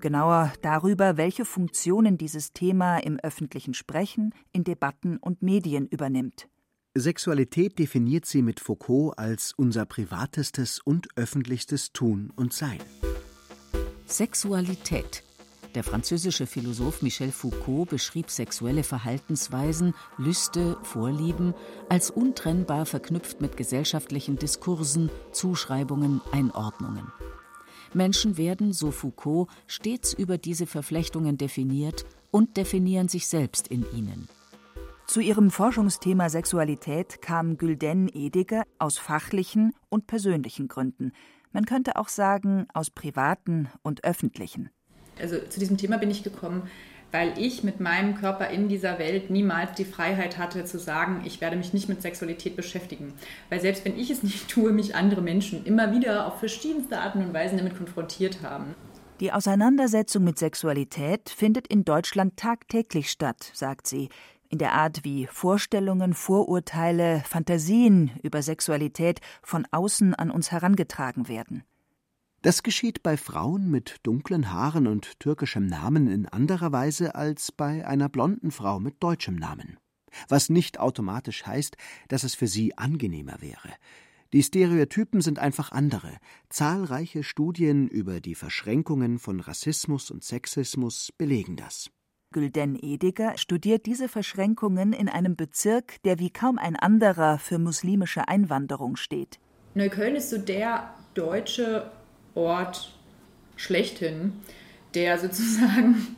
Genauer darüber, welche Funktionen dieses Thema im öffentlichen Sprechen, in Debatten und Medien übernimmt. Sexualität definiert sie mit Foucault als unser privatestes und öffentlichstes Tun und Sein. Sexualität. Der französische Philosoph Michel Foucault beschrieb sexuelle Verhaltensweisen, Lüste, Vorlieben als untrennbar verknüpft mit gesellschaftlichen Diskursen, Zuschreibungen, Einordnungen. Menschen werden, so Foucault, stets über diese Verflechtungen definiert und definieren sich selbst in ihnen. Zu ihrem Forschungsthema Sexualität kam Gülden Ediger aus fachlichen und persönlichen Gründen. Man könnte auch sagen, aus privaten und öffentlichen. Also zu diesem Thema bin ich gekommen, weil ich mit meinem Körper in dieser Welt niemals die Freiheit hatte zu sagen, ich werde mich nicht mit Sexualität beschäftigen. Weil selbst wenn ich es nicht tue, mich andere Menschen immer wieder auf verschiedenste Arten und Weisen damit konfrontiert haben. Die Auseinandersetzung mit Sexualität findet in Deutschland tagtäglich statt, sagt sie, in der Art, wie Vorstellungen, Vorurteile, Fantasien über Sexualität von außen an uns herangetragen werden. Das geschieht bei Frauen mit dunklen Haaren und türkischem Namen in anderer Weise als bei einer blonden Frau mit deutschem Namen. Was nicht automatisch heißt, dass es für sie angenehmer wäre. Die Stereotypen sind einfach andere. Zahlreiche Studien über die Verschränkungen von Rassismus und Sexismus belegen das. Gülden Ediger studiert diese Verschränkungen in einem Bezirk, der wie kaum ein anderer für muslimische Einwanderung steht. Neukölln ist so der deutsche Ort schlechthin, der sozusagen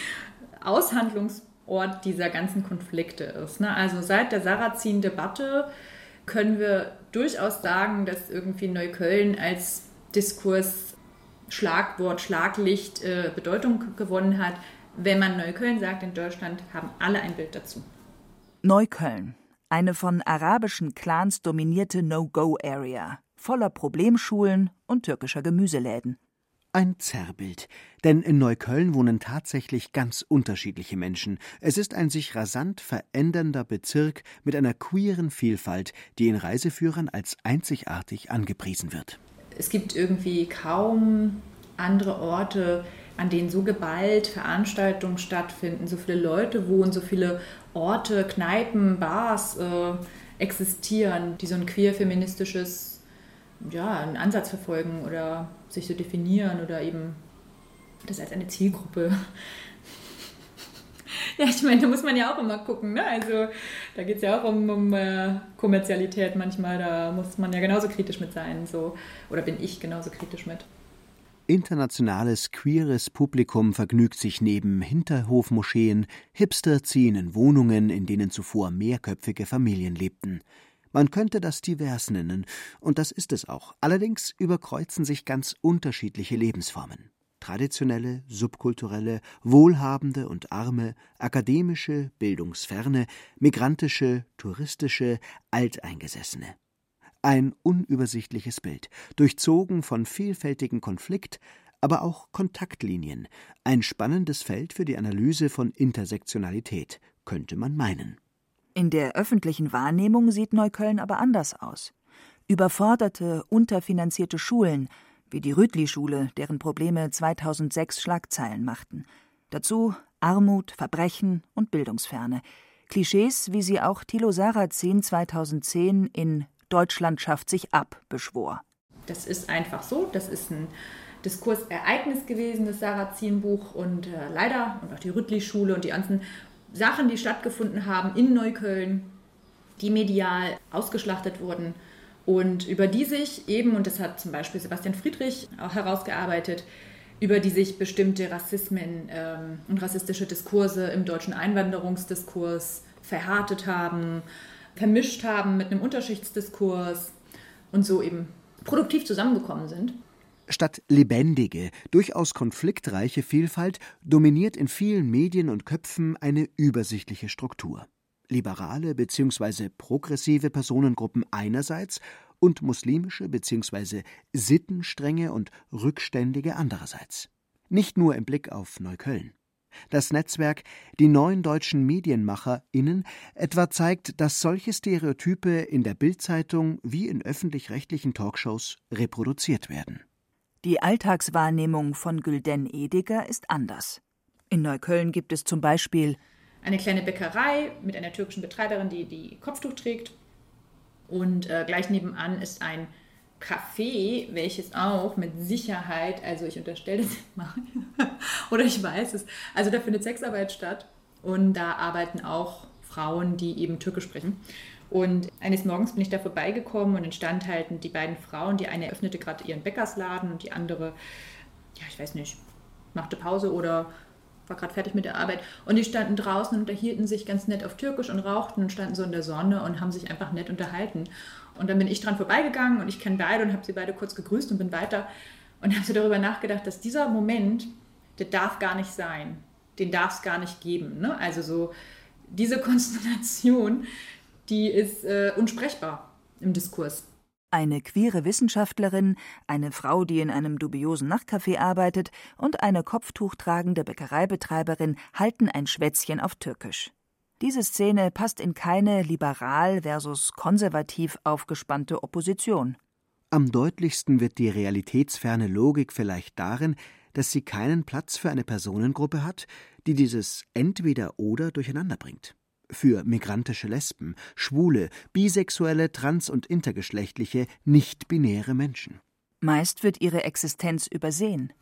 Aushandlungsort dieser ganzen Konflikte ist. Ne? Also seit der Sarrazin-Debatte können wir durchaus sagen, dass irgendwie Neukölln als Diskurs Schlagwort, Schlaglicht äh, Bedeutung gewonnen hat. Wenn man Neukölln sagt in Deutschland, haben alle ein Bild dazu. Neukölln, eine von arabischen Clans dominierte No-Go-Area, voller Problemschulen und türkischer Gemüseläden. Ein Zerrbild. Denn in Neukölln wohnen tatsächlich ganz unterschiedliche Menschen. Es ist ein sich rasant verändernder Bezirk mit einer queeren Vielfalt, die in Reiseführern als einzigartig angepriesen wird. Es gibt irgendwie kaum andere Orte, an denen so geballt Veranstaltungen stattfinden, so viele Leute wohnen, so viele Orte, Kneipen, Bars äh, existieren, die so ein queer-feministisches ja, Ansatz verfolgen oder sich so definieren oder eben das als eine Zielgruppe. ja, ich meine, da muss man ja auch immer gucken. Ne? Also da geht es ja auch um, um äh, Kommerzialität manchmal, da muss man ja genauso kritisch mit sein. So. Oder bin ich genauso kritisch mit. Internationales queeres Publikum vergnügt sich neben Hinterhofmoscheen, Hipster ziehen in Wohnungen, in denen zuvor mehrköpfige Familien lebten. Man könnte das divers nennen, und das ist es auch. Allerdings überkreuzen sich ganz unterschiedliche Lebensformen. Traditionelle, subkulturelle, wohlhabende und arme, akademische, bildungsferne, migrantische, touristische, alteingesessene. Ein unübersichtliches Bild, durchzogen von vielfältigen Konflikt, aber auch Kontaktlinien, ein spannendes Feld für die Analyse von Intersektionalität, könnte man meinen. In der öffentlichen Wahrnehmung sieht Neukölln aber anders aus. Überforderte, unterfinanzierte Schulen, wie die Rütli-Schule, deren Probleme 2006 Schlagzeilen machten. Dazu Armut, Verbrechen und Bildungsferne. Klischees, wie sie auch Thilo Sarrazin 2010 in Deutschland schafft sich ab beschwor. Das ist einfach so. Das ist ein Diskursereignis gewesen, das Sarrazin-Buch. Und äh, leider, und auch die Rüttli-Schule und die ganzen Sachen, die stattgefunden haben in Neukölln, die medial ausgeschlachtet wurden und über die sich eben, und das hat zum Beispiel Sebastian Friedrich auch herausgearbeitet, über die sich bestimmte Rassismen ähm, und rassistische Diskurse im deutschen Einwanderungsdiskurs verhärtet haben vermischt haben mit einem Unterschichtsdiskurs und so eben produktiv zusammengekommen sind. Statt lebendige, durchaus konfliktreiche Vielfalt dominiert in vielen Medien und Köpfen eine übersichtliche Struktur. Liberale bzw. progressive Personengruppen einerseits und muslimische bzw. sittenstrenge und rückständige andererseits. Nicht nur im Blick auf Neukölln. Das Netzwerk Die neuen deutschen MedienmacherInnen etwa zeigt, dass solche Stereotype in der Bildzeitung wie in öffentlich-rechtlichen Talkshows reproduziert werden. Die Alltagswahrnehmung von Gülden Ediger ist anders. In Neukölln gibt es zum Beispiel eine kleine Bäckerei mit einer türkischen Betreiberin, die die Kopftuch trägt. Und äh, gleich nebenan ist ein Café, welches auch mit Sicherheit, also ich unterstelle das mal, oder ich weiß es, also da findet Sexarbeit statt und da arbeiten auch Frauen, die eben Türkisch sprechen. Und eines Morgens bin ich da vorbeigekommen und dann stand halt die beiden Frauen. Die eine öffnete gerade ihren Bäckersladen und die andere, ja, ich weiß nicht, machte Pause oder war gerade fertig mit der Arbeit. Und die standen draußen und unterhielten sich ganz nett auf Türkisch und rauchten und standen so in der Sonne und haben sich einfach nett unterhalten. Und dann bin ich dran vorbeigegangen und ich kenne beide und habe sie beide kurz gegrüßt und bin weiter und habe so darüber nachgedacht, dass dieser Moment, der darf gar nicht sein. Den darf es gar nicht geben. Ne? Also so diese Konstellation, die ist äh, unsprechbar im Diskurs. Eine queere Wissenschaftlerin, eine Frau, die in einem dubiosen Nachtcafé arbeitet, und eine kopftuchtragende Bäckereibetreiberin halten ein Schwätzchen auf Türkisch. Diese Szene passt in keine liberal versus konservativ aufgespannte Opposition. Am deutlichsten wird die realitätsferne Logik vielleicht darin, dass sie keinen Platz für eine Personengruppe hat, die dieses entweder oder durcheinander bringt für migrantische Lesben, Schwule, Bisexuelle, Trans- und Intergeschlechtliche, nicht-binäre Menschen. Meist wird ihre Existenz übersehen.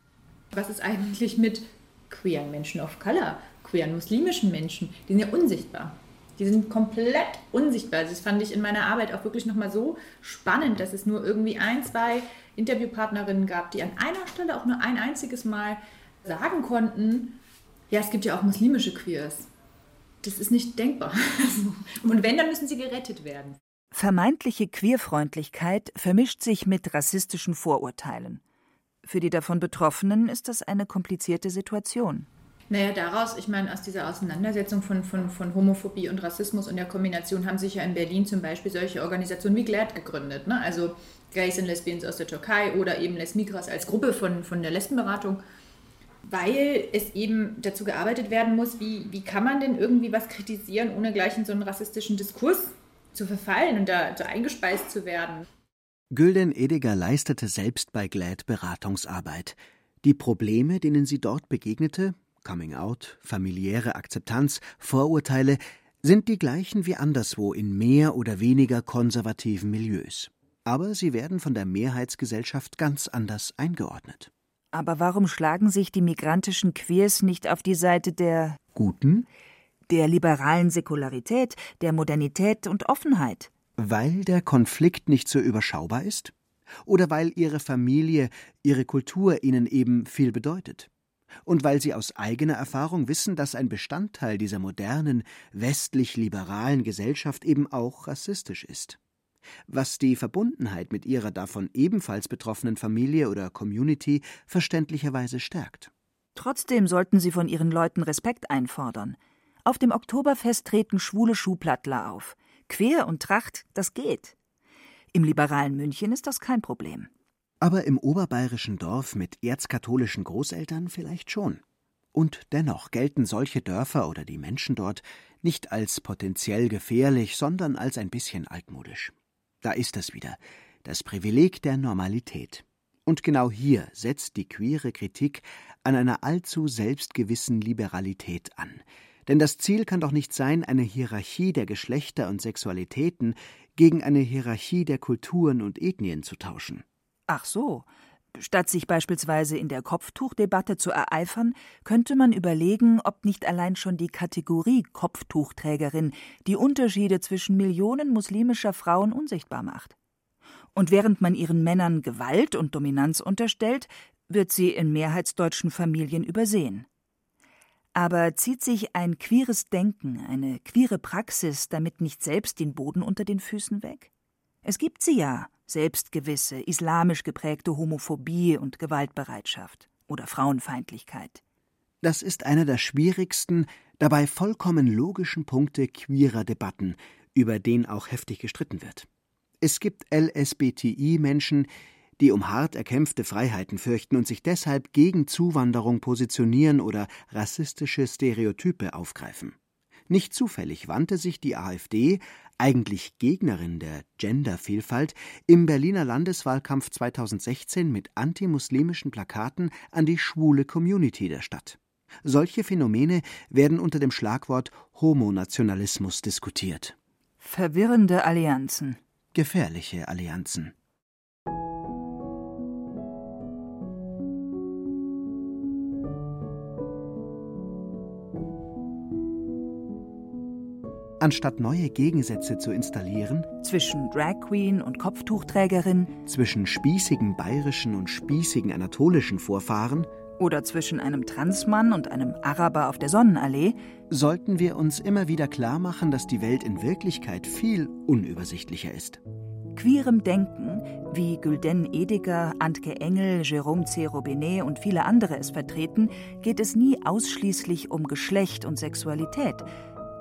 Was ist eigentlich mit queeren Menschen of Color, queeren muslimischen Menschen? Die sind ja unsichtbar. Die sind komplett unsichtbar. Das fand ich in meiner Arbeit auch wirklich nochmal so spannend, dass es nur irgendwie ein, zwei Interviewpartnerinnen gab, die an einer Stelle auch nur ein einziges Mal sagen konnten, ja, es gibt ja auch muslimische Queers das ist nicht denkbar. Und wenn, dann müssen sie gerettet werden. Vermeintliche Queerfreundlichkeit vermischt sich mit rassistischen Vorurteilen. Für die davon Betroffenen ist das eine komplizierte Situation. Naja, daraus, ich meine, aus dieser Auseinandersetzung von, von, von Homophobie und Rassismus und der Kombination haben sich ja in Berlin zum Beispiel solche Organisationen wie GLAD gegründet. Ne? Also Gays and Lesbians aus der Türkei oder eben Les Migras als Gruppe von, von der Lesbenberatung weil es eben dazu gearbeitet werden muss, wie, wie kann man denn irgendwie was kritisieren, ohne gleich in so einen rassistischen Diskurs zu verfallen und da, da eingespeist zu werden. Gülden Ediger leistete selbst bei GLAD Beratungsarbeit. Die Probleme, denen sie dort begegnete, Coming Out, familiäre Akzeptanz, Vorurteile, sind die gleichen wie anderswo in mehr oder weniger konservativen Milieus. Aber sie werden von der Mehrheitsgesellschaft ganz anders eingeordnet. Aber warum schlagen sich die migrantischen Queers nicht auf die Seite der Guten? Der liberalen Säkularität, der Modernität und Offenheit? Weil der Konflikt nicht so überschaubar ist? Oder weil ihre Familie, ihre Kultur ihnen eben viel bedeutet? Und weil sie aus eigener Erfahrung wissen, dass ein Bestandteil dieser modernen, westlich-liberalen Gesellschaft eben auch rassistisch ist? was die Verbundenheit mit ihrer davon ebenfalls betroffenen Familie oder Community verständlicherweise stärkt. Trotzdem sollten sie von ihren Leuten Respekt einfordern. Auf dem Oktoberfest treten schwule Schuhplattler auf. Quer und Tracht, das geht. Im liberalen München ist das kein Problem. Aber im oberbayerischen Dorf mit erzkatholischen Großeltern vielleicht schon. Und dennoch gelten solche Dörfer oder die Menschen dort nicht als potenziell gefährlich, sondern als ein bisschen altmodisch. Da ist es wieder, das Privileg der Normalität. Und genau hier setzt die queere Kritik an einer allzu selbstgewissen Liberalität an. Denn das Ziel kann doch nicht sein, eine Hierarchie der Geschlechter und Sexualitäten gegen eine Hierarchie der Kulturen und Ethnien zu tauschen. Ach so. Statt sich beispielsweise in der Kopftuchdebatte zu ereifern, könnte man überlegen, ob nicht allein schon die Kategorie Kopftuchträgerin die Unterschiede zwischen Millionen muslimischer Frauen unsichtbar macht. Und während man ihren Männern Gewalt und Dominanz unterstellt, wird sie in mehrheitsdeutschen Familien übersehen. Aber zieht sich ein queeres Denken, eine queere Praxis damit nicht selbst den Boden unter den Füßen weg? Es gibt sie ja, selbstgewisse, islamisch geprägte Homophobie und Gewaltbereitschaft oder Frauenfeindlichkeit. Das ist einer der schwierigsten, dabei vollkommen logischen Punkte queerer Debatten, über den auch heftig gestritten wird. Es gibt LSBTI-Menschen, die um hart erkämpfte Freiheiten fürchten und sich deshalb gegen Zuwanderung positionieren oder rassistische Stereotype aufgreifen. Nicht zufällig wandte sich die AfD eigentlich Gegnerin der Gendervielfalt, im Berliner Landeswahlkampf 2016 mit antimuslimischen Plakaten an die schwule Community der Stadt. Solche Phänomene werden unter dem Schlagwort Homonationalismus diskutiert. Verwirrende Allianzen. Gefährliche Allianzen. Anstatt neue Gegensätze zu installieren, zwischen Drag Queen und Kopftuchträgerin, zwischen spießigen bayerischen und spießigen anatolischen Vorfahren? Oder zwischen einem Transmann und einem Araber auf der Sonnenallee, sollten wir uns immer wieder klar machen, dass die Welt in Wirklichkeit viel unübersichtlicher ist. Queerem Denken, wie Gülden Ediger, Antke Engel, Jérôme C. Robinet und viele andere es vertreten, geht es nie ausschließlich um Geschlecht und Sexualität,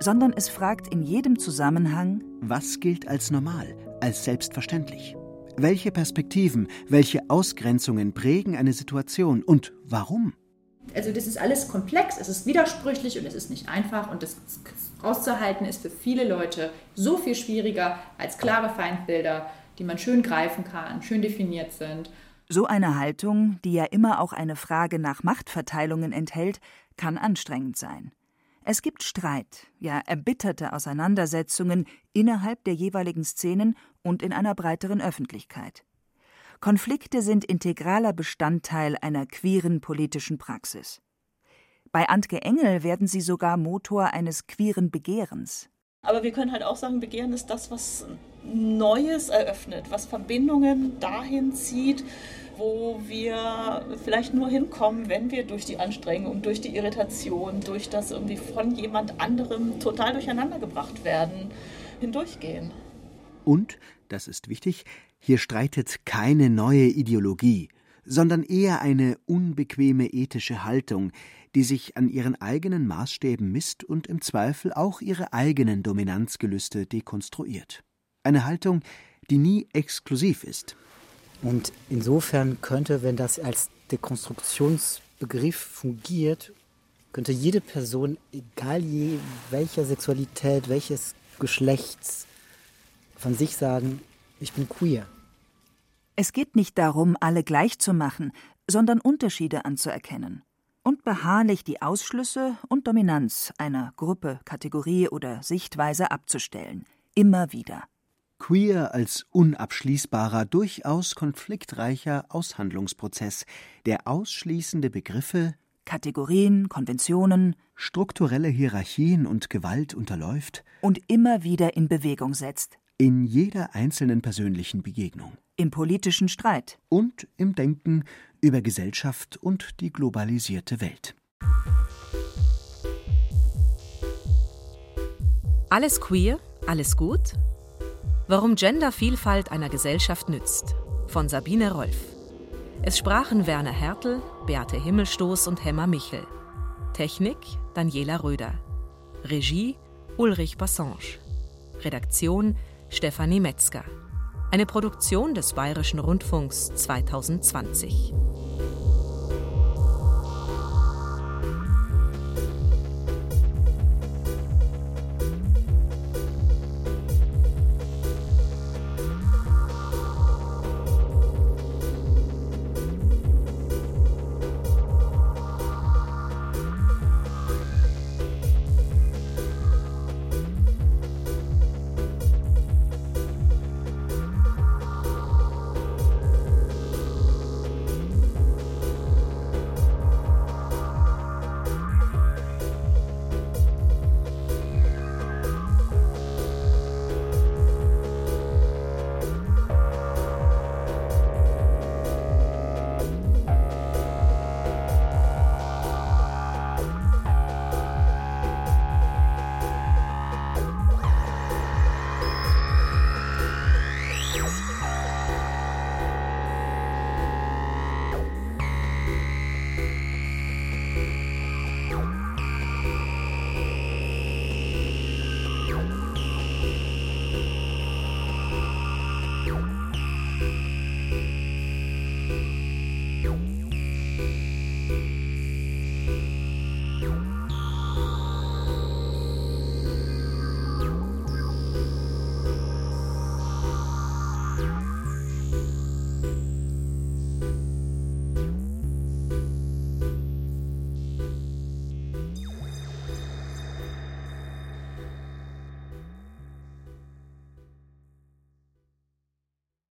sondern es fragt in jedem Zusammenhang, was gilt als normal, als selbstverständlich? Welche Perspektiven, welche Ausgrenzungen prägen eine Situation und warum? Also das ist alles komplex, es ist widersprüchlich und es ist nicht einfach und das auszuhalten ist für viele Leute so viel schwieriger als klare Feindbilder, die man schön greifen kann, schön definiert sind. So eine Haltung, die ja immer auch eine Frage nach Machtverteilungen enthält, kann anstrengend sein. Es gibt Streit, ja erbitterte Auseinandersetzungen innerhalb der jeweiligen Szenen und in einer breiteren Öffentlichkeit. Konflikte sind integraler Bestandteil einer queeren politischen Praxis. Bei Antke Engel werden sie sogar Motor eines queeren Begehrens. Aber wir können halt auch sagen, Begehren ist das, was Neues eröffnet, was Verbindungen dahin zieht, wo wir vielleicht nur hinkommen, wenn wir durch die Anstrengung, durch die Irritation, durch das irgendwie von jemand anderem total durcheinander gebracht werden, hindurchgehen. Und, das ist wichtig, hier streitet keine neue Ideologie, sondern eher eine unbequeme ethische Haltung, die sich an ihren eigenen Maßstäben misst und im Zweifel auch ihre eigenen Dominanzgelüste dekonstruiert. Eine Haltung, die nie exklusiv ist, und insofern könnte, wenn das als Dekonstruktionsbegriff fungiert, könnte jede Person, egal je welcher Sexualität, welches Geschlechts, von sich sagen, ich bin queer. Es geht nicht darum, alle gleich zu machen, sondern Unterschiede anzuerkennen und beharrlich die Ausschlüsse und Dominanz einer Gruppe, Kategorie oder Sichtweise abzustellen, immer wieder. Queer als unabschließbarer, durchaus konfliktreicher Aushandlungsprozess, der ausschließende Begriffe, Kategorien, Konventionen, strukturelle Hierarchien und Gewalt unterläuft und immer wieder in Bewegung setzt. In jeder einzelnen persönlichen Begegnung. Im politischen Streit. Und im Denken über Gesellschaft und die globalisierte Welt. Alles queer, alles gut? Warum Gendervielfalt einer Gesellschaft nützt. Von Sabine Rolf. Es sprachen Werner Hertel, Beate Himmelstoß und Hemmer Michel. Technik Daniela Röder. Regie Ulrich Bassange. Redaktion Stefanie Metzger. Eine Produktion des Bayerischen Rundfunks 2020.